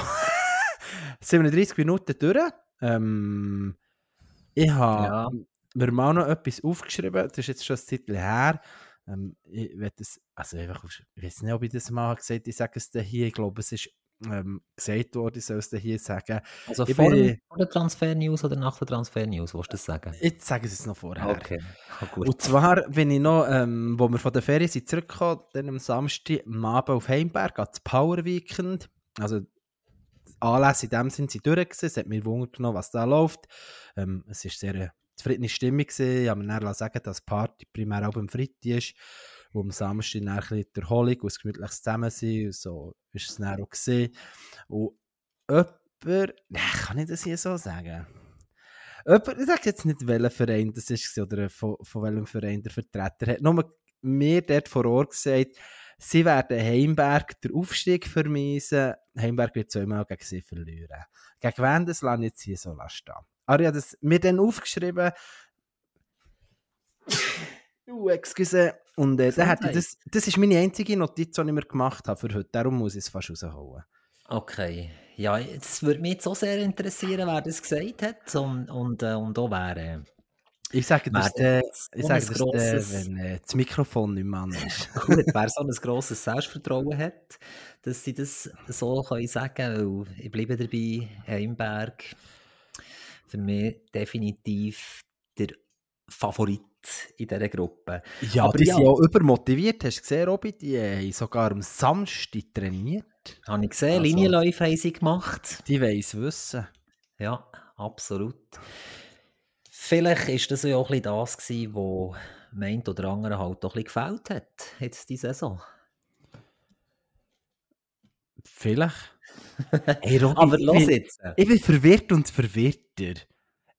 37 Minuten durch. Ähm, ich habe ja. mir mal noch etwas aufgeschrieben, das ist jetzt schon ein Titel her. Ähm, ich, das, also einfach, ich weiß nicht, ob ich das mal gesagt habe, ich sage es dir hier, ich glaube, es ist ähm, gesagt worden, ich soll es dir hier sagen. Also vor, bin, vor der Transfer-News oder nach der Transfer-News, willst du das sagen? Jetzt sage ich es noch vorher. Okay, oh, Und zwar bin ich noch, ähm, wo wir von der Ferien sind zurückgekommen, dann am Samstag am Abend auf Heimberg, ans Power Weekend. Also Anlässe in dem sind sie durch gewesen. Es hat mich wundert was da läuft. Ähm, es war sehr eine zufriedene Stimmung gewesen. Ich habe mir sagen, dass die Party primär auch am Freitag ist, wo am Samstag dann ein bisschen die Erholung und das gemütliches Zusammensein so ist es dann auch gesehen. Und jemand, nein, kann ich das hier so sagen? Jemand, ich sage jetzt nicht, welcher Verein das ist oder von, von welchem Verein der Vertreter hat, nur mir dort vor Ort gesagt, Sie werden Heimberg den Aufstieg vermiesen. Heimberg wird zweimal gegen sie verlieren. Gegen wen das lasse jetzt hier so stehen. Aber ich habe das mir dann aufgeschrieben. uh, excuse. Und äh, dann das, das ist meine einzige Notiz, die ich mir gemacht habe für heute. Darum muss ich es fast rausholen. Okay. Ja, es würde mich so sehr interessieren, wer das gesagt hat. Und, und, äh, und auch wer. Äh ich sage das, der, ich sage das grosses, der, wenn äh, das Mikrofon nicht mehr an ist. Gut, wer so ein grosses Selbstvertrauen hat, dass sie das so können sagen können, ich bleibe dabei, Heimberg, für mich definitiv der Favorit in dieser Gruppe. Ja, Aber die ja. sind auch übermotiviert. Hast du gesehen, Robby? Die haben sogar am Samstag trainiert. Habe ich gesehen, Also- Linienläufe haben sie gemacht. Die wollen es wissen. Ja, absolut. Vielleicht ist das ja auch ein bisschen das gewesen, was meint oder andere halt ein bisschen gefällt hat, jetzt die Saison. Vielleicht. Hey, Robby, Aber los jetzt. Ich bin verwirrt und verwirrter.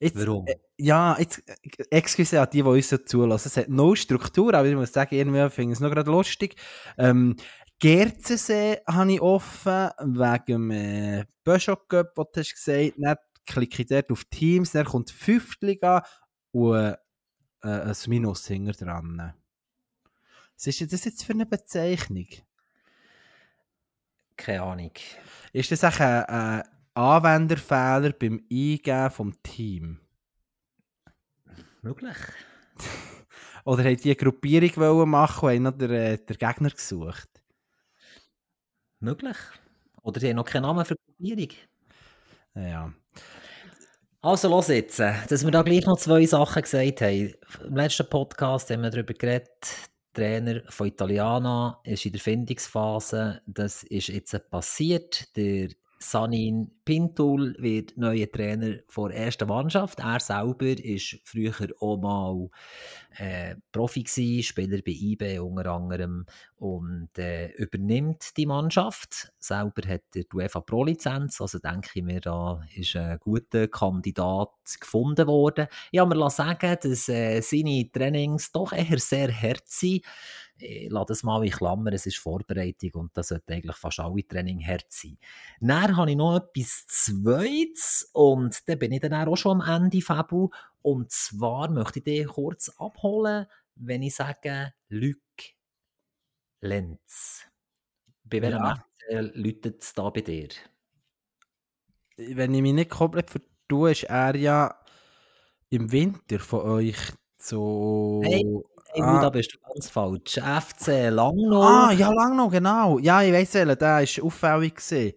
Jetzt, Warum? äh, Ja, jetzt, äh, excuse an die, die uns so zulassen. Es hat null Struktur, aber ich muss sagen, irgendwie finde ich es noch gerade lustig. Ähm, Gerzensee habe ich offen, wegen dem äh, Peugeot Cup, wo du hast gesagt Dann klicke ich dort auf Teams, dann kommt die Fünftliga und äh, ein Minus hinter dran. Was ist denn das jetzt für eine Bezeichnung? Keine Ahnung. Ist das auch ein, ein Anwenderfehler beim Eingeben vom Team? Möglich. Oder haben die eine Gruppierung wollen machen und haben noch den, äh, den Gegner gesucht? Möglich. Oder sie haben noch keinen Namen für die Regierung. Ja. Also, los jetzt, dass wir da gleich noch zwei Sachen gesagt haben. Im letzten Podcast haben wir darüber geredet, der Trainer von Italiana ist in der Findungsphase. Das ist jetzt passiert. Der Sanin Pintul wird neuer Trainer der ersten Mannschaft. Er selber ist früher auch mal äh, Profi gewesen, Spieler bei IB unter anderem und äh, übernimmt die Mannschaft. Selber hat er die UEFA Pro-Lizenz, also denke ich mir, da ist ein guter Kandidat gefunden worden. Ich habe mir sagen dass äh, seine Trainings doch eher sehr hart sind. Ich lasse das mal in Klammern, es ist Vorbereitung und das sollte eigentlich fast alle Training hart sein. Dann habe ich noch etwas Zweites und dann bin ich dann auch schon am Ende, Fabu. Und zwar möchte ich dich kurz abholen, wenn ich sage Luc Lenz. Bei welchem Ja. FC läutet es da bei dir? Wenn ich mich nicht komplett vertue, ist er ja im Winter von euch so. Hey, Hey, ah, da bist du ganz falsch. FC Langnau. ah, ja, lang noch, genau. Ja, ich weiß der war auffällig. Gewesen.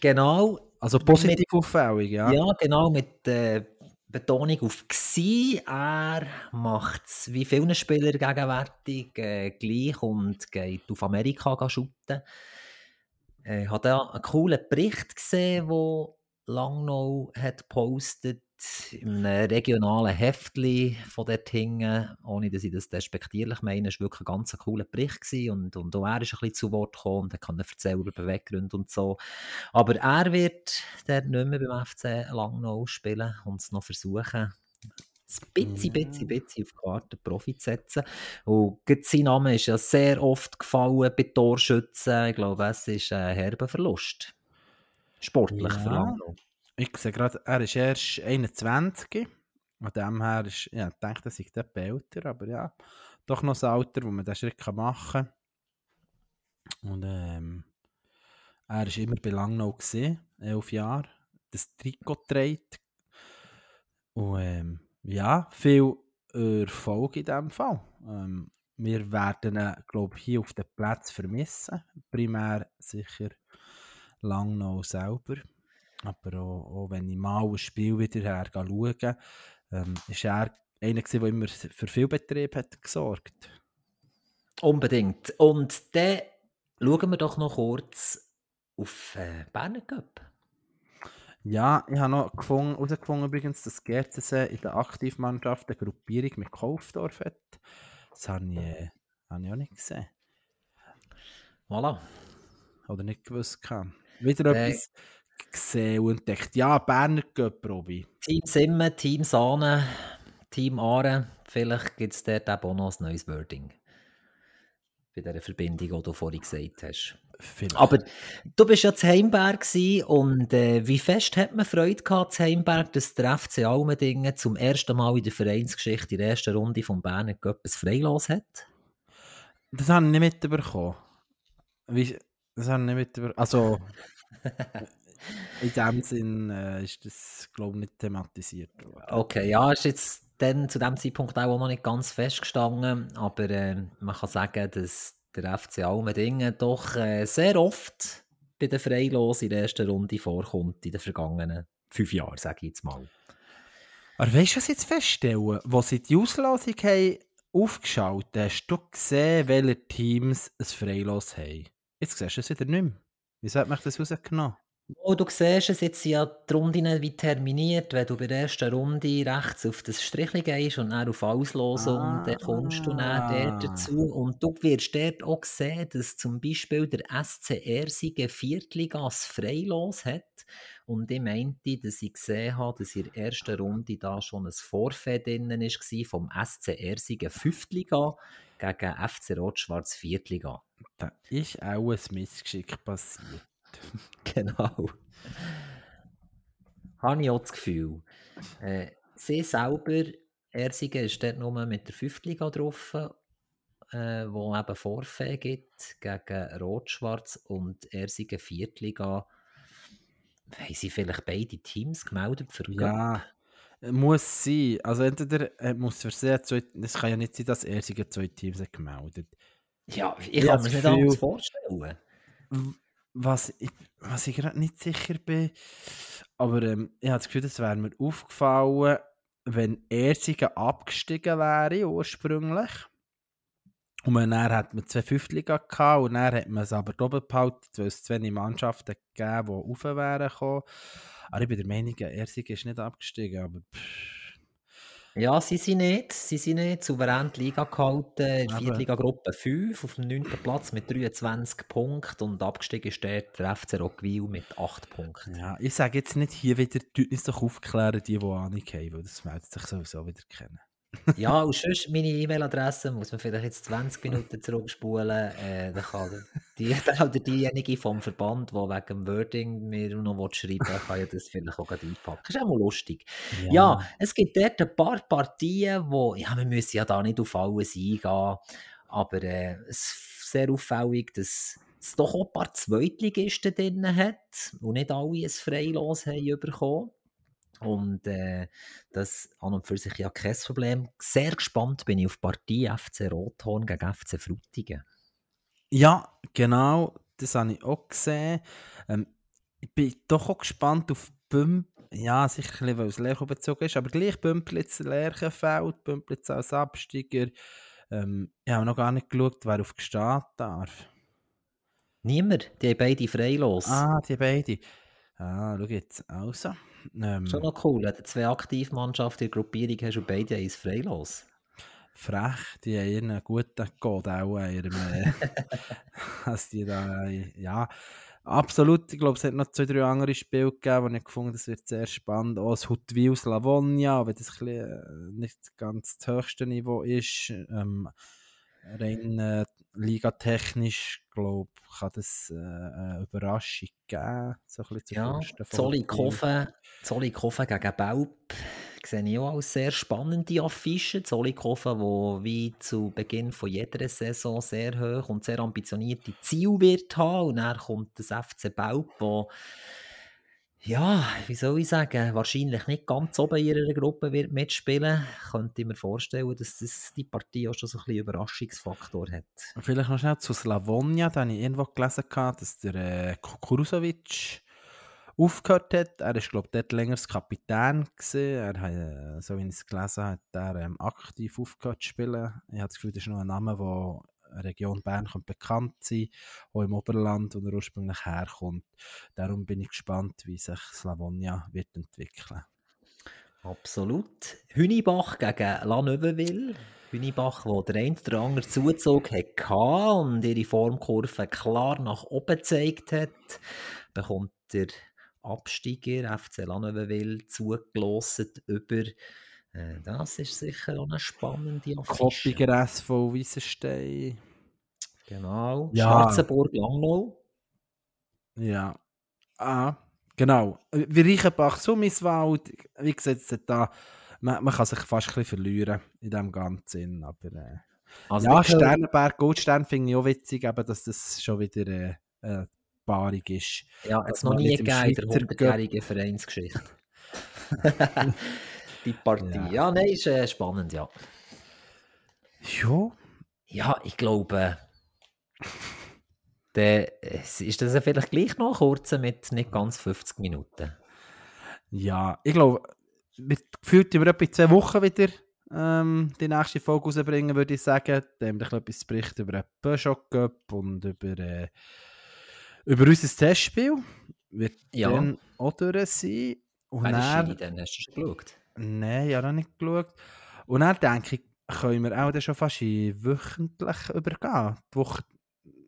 Genau. Also positiv auffällig, ja. Ja, genau, mit äh, Betonung auf «gsi». Er macht es wie viele Spieler gegenwärtig äh, gleich und geht auf Amerika shooten. Äh, Ich habe da einen coolen Bericht gesehen, wo Langnau hat gepostet in einem regionalen Heftli von dort hinten, ohne dass ich das despektierlich meine, es war wirklich ein ganz cooler Bericht gewesen und, und auch er ist ein bisschen zu Wort gekommen und er kann erzählen über Beweggründe und so. Aber er wird dort nicht mehr beim FC Langnau spielen und es noch versuchen, ein bisschen, bisschen, bisschen auf die Karte Profi zu setzen. Und sein Name ist ja sehr oft gefallen bei Torschützen. Ich glaube, es ist ein herber Verlust. Sportlich für Ja. Langnau. Ich sehe gerade, er ist erst 21. Von dem her ist, ja, ich denke, er sei dort älter, aber ja, doch noch ein Alter, wo man diesen Schritt machen kann. Und ähm, er war immer bei Langnau, gewesen, elf Jahre, das Trikot trägt. Und ähm, ja, viel Erfolg in diesem Fall. Ähm, wir werden ihn, glaube ich, hier auf dem Platz vermissen. Primär sicher Langnau selber. Aber auch, auch wenn ich mal ein Spiel wieder her schaue, ähm, ist er einer, der immer für viel Betrieb hat gesorgt Unbedingt. Und dann schauen wir doch noch kurz auf äh, Berner Cup. Ja, ich habe noch gefunden, herausgefunden übrigens, dass Gerzensee in der Aktivmannschaft eine Gruppierung mit Kaufdorf hat. Das habe ich, äh, habe ich auch nicht gesehen. Voilà. Oder nicht gewusst. gehabt. Wieder Äh. etwas gesehen und gedacht, ja, Berner Cup, Robi. Team Simme, Team Sahne, Team Aare. Vielleicht gibt es dort auch noch ein neues Wording. Bei dieser Verbindung, die du vorhin gesagt hast. Vielleicht. Aber du bist ja zu Heimberg und äh, wie fest hat man Freude gehabt zu Heimberg, dass der FC Almendingen zum ersten Mal in der Vereinsgeschichte in der ersten Runde vom Berner Cup ein Freilos hat? Das habe ich nicht mitbekommen. Wie, das habe ich nicht mitbekommen. Also, in dem Sinn äh, ist das, glaube ich, nicht thematisiert worden. Okay, ja, ist jetzt dann zu dem Zeitpunkt auch noch nicht ganz festgestanden, aber äh, man kann sagen, dass der FC Almendingen doch äh, sehr oft bei den Freilos in der ersten Runde vorkommt in den vergangenen fünf Jahren, sage ich jetzt mal. Aber weißt du, was ich jetzt feststellen? Wo sie die Auslosung haben aufgeschaltet hast du gesehen, welche Teams ein Freilos haben? Jetzt siehst du es wieder nicht mehr. Wieso hat mich das rausgenommen? Oh, du siehst es, jetzt sind ja die Runden wie terminiert. Wenn du bei der ersten Runde rechts auf das Strichli gehst und dann auf Auslosung, ah. dann kommst du dann dort dazu. Und du wirst dort auch sehen, dass zum Beispiel der SCR seine Viertligas Freilos hat. Und ich meinte, dass ich gesehen habe, dass in der ersten Runde da schon ein Vorfeld drin war vom SCR seine Fünftliga gegen FC Rot-Schwarz Viertliga. Da ist auch ein Missgeschick passiert. genau. Habe ich auch das Gefühl. Äh, sie selber, Ersigen ist dort nur mit der Fünftliga drauf, äh, wo eben Vorfälle gibt gegen Rot-Schwarz und Ersigen Viertliga. Haben sie vielleicht beide Teams gemeldet für Ja, muss sein. Also entweder äh, muss versehen, es kann ja nicht sein, dass Ersigen zwei Teams gemeldet Ja, ich kann mir das nicht anders vorstellen was ich, was ich gerade nicht sicher bin, aber ähm, ich habe das Gefühl, das wäre mir aufgefallen, wenn Erzigen abgestiegen wäre ursprünglich. Und dann hat man zwei Fünftliga gehabt und dann hat man es aber doppelt behalten, weil es zwei Mannschaften gegeben die rauf wären. Aber ich bin der Meinung, Erzigen ist nicht abgestiegen, aber pff, ja, sie sind nicht. Sie sind nicht souverän die Liga gehalten. In der Viertliga-Gruppe 5 auf dem 9. Platz mit 23 Punkten und abgestiegen steht der FC Rockville mit 8 Punkten. Ja, ich sage jetzt nicht hier wieder, die nicht doch aufklären, die, die Ahnung haben, weil das meldet sich sowieso wieder kennen. Ja, und sonst meine E-Mail-Adresse muss man vielleicht jetzt 20 Minuten zurückspulen. Äh, dann kann die, oder diejenige vom Verband, die wegen dem Wording mir noch schreiben will, kann ja das vielleicht auch einpacken. Das ist auch mal lustig. Ja. ja. es gibt dort ein paar Partien, wo, ja, wir müssen ja da nicht auf alles eingehen, aber äh, es ist sehr auffällig, dass es doch auch ein paar Zweitligisten drin hat und nicht alle ein Freilos haben bekommen. Und äh, das an und für sich ja kein Problem. Sehr gespannt bin ich auf die Partie FC Rothorn gegen FC Frutigen. Ja, genau, das habe ich auch gesehen. Ähm, ich bin doch auch gespannt auf Bümp. Ja, sicher ein bisschen, weil es Lerchen bezogen ist, aber gleich Bümplitz Lerchenfeld, Bümplitz als Absteiger. Ähm, ich habe noch gar nicht geschaut, wer auf gestehen darf. Niemand, die haben beide freilos. Ah, die beide. Ah, schau jetzt. Also. Ähm, Schon noch cool, wenn du zwei Aktivmannschaften in der Gruppierung hast und beide eins freilos. Frech, die haben einen guten Code auch in ihrem, äh, als die da, ja, absolut, ich glaube, es hat noch zwei, drei andere Spiele gegeben, wo ich gefunden das wird sehr spannend, auch das Hutville Slavonia, wenn das ein bisschen, äh, nicht ganz das höchste Niveau ist, ähm, rein äh, ligatechnisch, glaube kann das äh, eine Überraschung geben. So ein bisschen ja, Zollikofen, gegen Belp sehe ich auch als sehr spannende Affische. Zollikofen, wo wie zu Beginn von jeder Saison sehr hoch und sehr ambitionierte Ziele wird haben. Und dann kommt das FC Belp, wo ja, wie soll ich sagen, wahrscheinlich nicht ganz oben in ihrer Gruppe wird mitspielen. Könnte ich mir vorstellen, dass das die Partie auch schon so ein bisschen Überraschungsfaktor hat. Vielleicht noch schnell zu Slavonia, da habe ich irgendwo gelesen, dass der äh, Kurusovic aufgehört hat. Er ist, glaube ich, dort länger Kapitän. Er hat, äh, so wie ich es gelesen habe, hat er ähm, aktiv aufgehört zu spielen. Ich habe das Gefühl, das ist noch ein Name, der Region Bern könnte bekannt sein, auch im Oberland, wo er ursprünglich herkommt. Darum bin ich gespannt, wie sich Slavonia wird entwickeln. Absolut. Hünibach gegen Lanövenwil. Hünibach, wo der ein oder andere Zuzug hatte und ihre Formkurve klar nach oben gezeigt hat, bekommt der Absteiger FC Lanövenwil zugelost über äh, das ist sicher auch eine spannende Affische. Koppiger SV Wiesenstein. Genau. Ja. Schwarzenburg Langnau. Ja. Ah, genau. Wie Reichenbach, Summiswald, wie gesagt, da, man, man kann sich fast ein bisschen verlieren in dem Ganzen. Aber äh, also ja, Sternenberg, Goldstern finde ich auch witzig, aber dass das schon wieder äh, äh, Paarung ist. Ja, es noch nie gegeben in der 100-jährigen Vereinsgeschichte. die Partie. Ja, ja nein, ist äh, spannend, ja. Ja. Ja, ich glaube, der, ist das vielleicht gleich noch kurz mit nicht ganz 50 Minuten. Ja, ich glaube, wir gefühlt wir etwa zwei Wochen wieder ähm, die nächste Folge rausbringen, würde ich sagen. Dann haben wir etwas zu berichten über den Peugeot Cup und über, äh, über unser Testspiel. Wird Ja. dann auch durch sein. Und dann, denn? Hast du schon geschaut? Nein, ich habe noch nicht geschaut. Und dann denke ich, können wir auch dann schon fast in wöchentlich übergehen. Die Woche,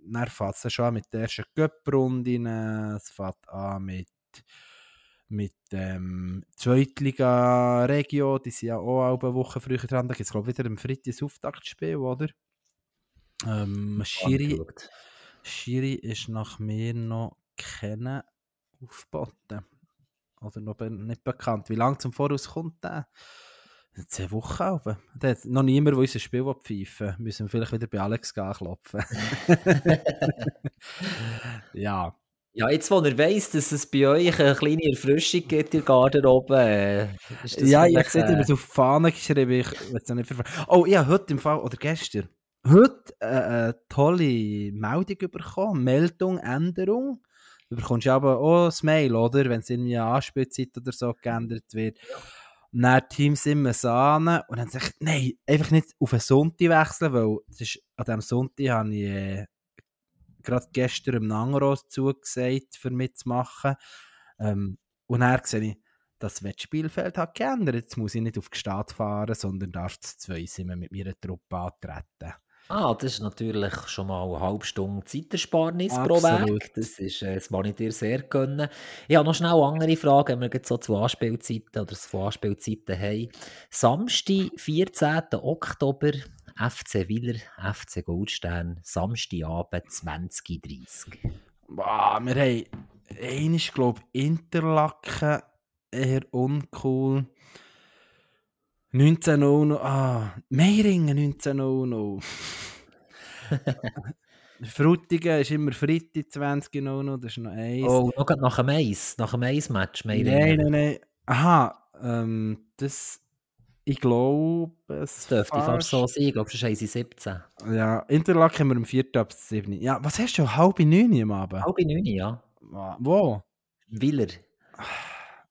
dann fängt es schon an mit der ersten Cup-Runde, es fängt an mit, mit ähm, Zweitliga-Regio, die sind ja auch eine Woche früher dran. Da gibt es, glaube ich, wieder ein Freitags Auftaktspiel, oder? Ähm, Schiri. Schiri ist nach mir noch kennen aufgeboten. Oder noch nicht bekannt. Wie lange zum Voraus kommt der? Zehn Wochen aber. Der hat noch niemand, der unser Spiel pfeifen. Müssen wir vielleicht wieder bei Alex gehen klopfen. ja. Ja, jetzt, wo er weiss, dass es bei euch eine kleine Erfrischung gibt in der Garderobe, äh, ist das Ja, ich äh, ich habe es auf die Fahne geschrieben. Ich will es nicht verfahren. Oh, ich habe heute im Fall, oder gestern, heute äh, eine tolle Meldung bekommen. Meldung, Änderung. Du bekommst ja aber auch ein Mail, oder? Wenn es irgendwie eine Anspielzeit oder so geändert wird. Und dann Teams immer Sahne. Und dann ich, nein, einfach nicht auf einen Sonntag wechseln, weil das ist, an diesem Sonntag habe ich äh, gerade gestern im Nangeros zugesagt, für mitzumachen. Ähm, und dann sehe ich, das Wettspielfeld hat geändert. Jetzt muss ich nicht auf die Stadt fahren, sondern darf zu zwei mit meiner Truppe antreten. Ah, das ist natürlich schon mal eine halbe Stunde Zeitersparnis pro Absolut. Weg. Das, ist, äh, das kann ich dir sehr gönnen. Ich habe noch schnell andere Fragen, wenn wir jetzt so zu Anspielzeiten oder zu Anspielzeiten haben. Samstag, 14. Oktober, FC Willer, FC Goldstern, Samstagabend 20.30 Boah, wir haben einmal, glaube ich, Interlaken eher uncool. 19.00, ah, Meiringen 19.00. Frutigen ist immer Freitag 20.00, das ist noch eins. Oh, noch nach dem Eis, nach dem Eis-Match, nein, Meiringen. nein, nein. Aha, ähm, das, ich glaube, es Das dürfte fast so sein, ich glaube, schon haben sie 17. Ja, Interlaken haben wir am 4. ab 7. Ja, was hast du? Halb neun am Abend? Halb neun, ja. Wo? Willer.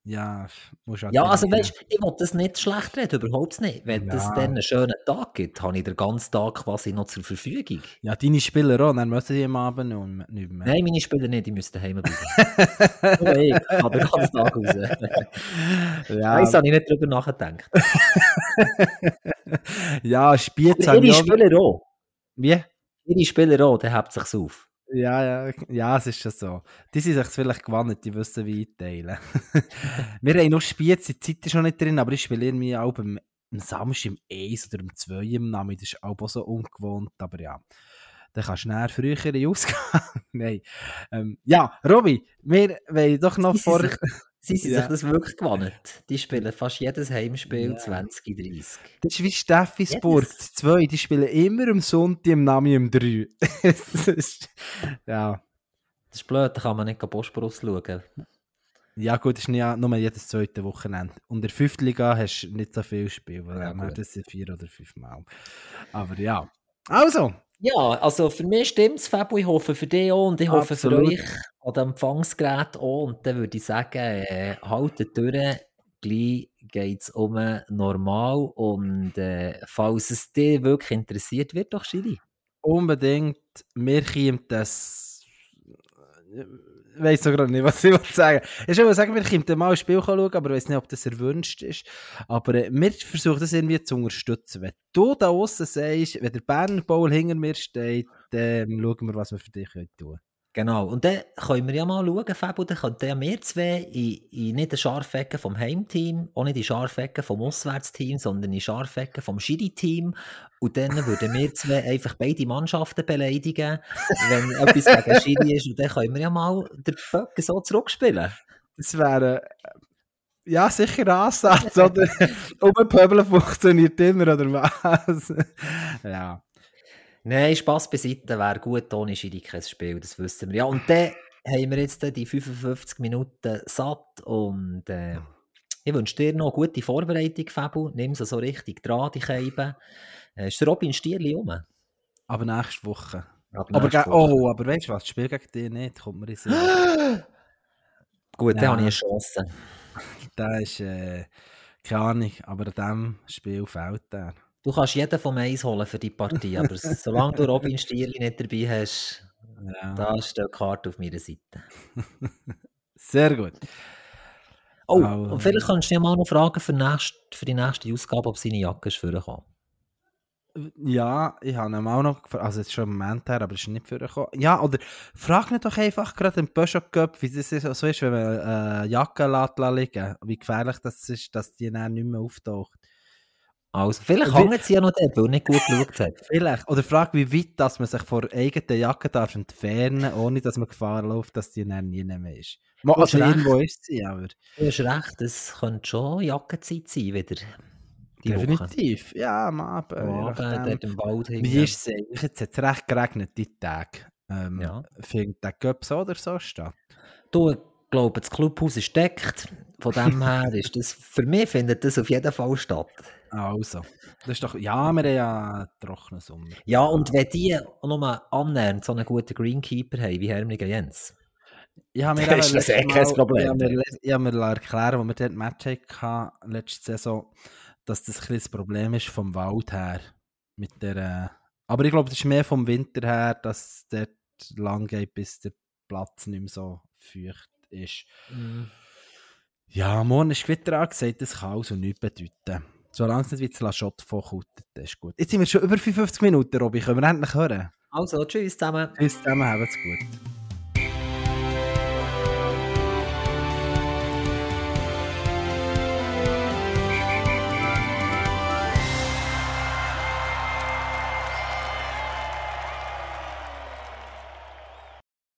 Ja, musst halt Ja, also weißt ich will das nicht schlecht reden, überhaupt nicht. Wenn es Ja. dann einen schönen Tag gibt, habe ich den ganzen Tag quasi noch zur Verfügung. Ja, deine Spieler auch, dann müssen die am Abend nicht mehr. Nein, meine Spieler nicht, die müssen daheim bleiben. Nur ich kann den ganzen Tag raus. ja, Weiss, habe ich nicht drüber nachgedacht. ja, ich ihre auch... Spieler auch. Wie? Ihre Spieler auch, der hebt sich's auf. Ja, ja, ja, es ist schon so. Die sind sich vielleicht gewonnen, die wissen wie einteilen. Wir haben noch Spiez, die Zeit ist schon nicht drin, aber ich spiele irgendwie auch am, am Samstag im 1 oder im 2 im Namen, das ist auch so ungewohnt, aber ja. Dann kannst du näher früher in Ausgehen. Nein. Ähm, ja, Robby, wir wollen doch noch Sie sind vor... sich- Sie sind Ja. sich das wirklich gewonnen. Die spielen fast jedes Heimspiel Ja. 2030. Das ist wie Steffisburg, die zwei, die spielen immer am Sonntag im Namen im 3. Es ist, ja. Das ist blöd, da kann man nicht Bosporus schauen. Ja gut, das ist ja nur jedes zweite Wochenende. Und in der fünften Liga hast du nicht so viel Spiel, weil Ja, ja, gut. das sind vier oder fünf Mal. Aber ja. Also, Ja, also für mich stimmt es, Fabio. Ich hoffe für dich auch und ich hoffe Absolut. für euch an dem Empfangsgerät auch. Und dann würde ich sagen, äh, haltet durch. Gleich geht es um normal. Und äh, falls es dich wirklich interessiert, wird doch Schiri. unbedingt, mir kommt das... Ich weiß sogar nicht, was ich sagen Ich will sagen, wir kommen mal ein Spiel schauen, aber ich weiß nicht, ob das erwünscht ist. Aber äh, wir versuchen das irgendwie zu unterstützen. Wenn du da außen sagst, wenn der Berner Bowl hinter mir steht, dann schauen wir, was wir für dich können tun Genau. Und dann können wir ja mal schauen, Fabio, dann könnten ja wir zwei in, in nicht den Scharfecken vom Heimteam, auch nicht in Scharfecken vom Auswärtsteam, sondern in Scharfecken vom Schiri-Team. Und dann würden wir zwei einfach beide Mannschaften beleidigen, wenn etwas gegen Schiri ist. Und dann können wir ja mal den Böcken so zurückspielen. Das wäre äh, ja sicher ein Ansatz, oder? Umpöbeln funktioniert immer, oder was? ja. Nein, Spass beiseite, wäre gut ohne Schiri kein Spiel, das wissen wir. Ja, und dann haben wir jetzt die 55 Minuten satt und äh, ich wünsche dir noch eine gute Vorbereitung, Fabu. Nimm sie so richtig dran, die Scheiben. Äh, ist der Robin Stierli rum? Aber nächste Woche. Ab Aber nächste Woche. oh, aber weißt du was? Das Spiel gegen dich nicht, kommt mir in Sinn. Gut, Ja. dann habe ich eine Chance. Da ist, äh, Keine Ahnung, aber an diesem Spiel fehlt er. Du kannst jeden vom Eis holen für die Partie, aber solange du Robin Stierli nicht dabei hast, Ja. da steht die Karte auf meiner Seite. Sehr gut. Oh, Aber- und vielleicht kannst du ja mal noch fragen für, nächst, für die nächste Ausgabe, ob seine Jacke ist vorgekommen. Ja, ich habe ihn auch noch gefragt, also es ist schon ein Moment her, aber es ist nicht vorgekommen. Ja, oder frag ihn doch einfach gerade im Peugeot Cup, wie das so ist, wenn man äh, Jacke lässt liegen wie gefährlich das ist, dass die dann nicht mehr auftaucht. Also, vielleicht Wie- hängen sie ja noch dort, weil nicht gut geschaut hat. Vielleicht. Oder frag, wie weit dass man sich vor eigenen Jacke darf entfernen ohne dass man Gefahr läuft, dass die dann nie mehr ist. Du hast Also recht. irgendwo ist sie, aber Du hast recht, es könnte schon Jackenzeit sein wieder. Die Woche. definitiv. Ja, am Abend. Am Abend, nachdem. dort im Wald. Wie ist es eigentlich? Jetzt hat es recht geregnet, die Tage. Ähm, Ja. Findet der Cup so oder so statt? Du, ich glaube, das Clubhaus ist deckt. Von dem her ist das, für mich findet das auf jeden Fall statt. Also, das ist doch, ja, wir haben ja einen trockenen Sommer. Ja, und wenn die auch noch annähernd so einen guten Greenkeeper haben, wie Hermliger Jens. Ich habe mir Das ist letztes eh kein Problem. Ich habe mir, ich habe mir erklären, als wir dort Match hatten, letzte Saison, dass das ein das Problem ist vom Wald her. Mit der, äh, aber ich glaube, das ist mehr vom Winter her, dass es dort lang geht, bis der Platz nicht mehr so feucht ist. Ja, morgen ist Gewitter angesagt, das kann also nichts bedeuten. Solange es nicht wie Chotte vorkommt, das ist gut. Jetzt sind wir schon über 55 Minuten, Robby. Können wir endlich hören? Also, tschüss zusammen. Tschüss zusammen, habt's gut.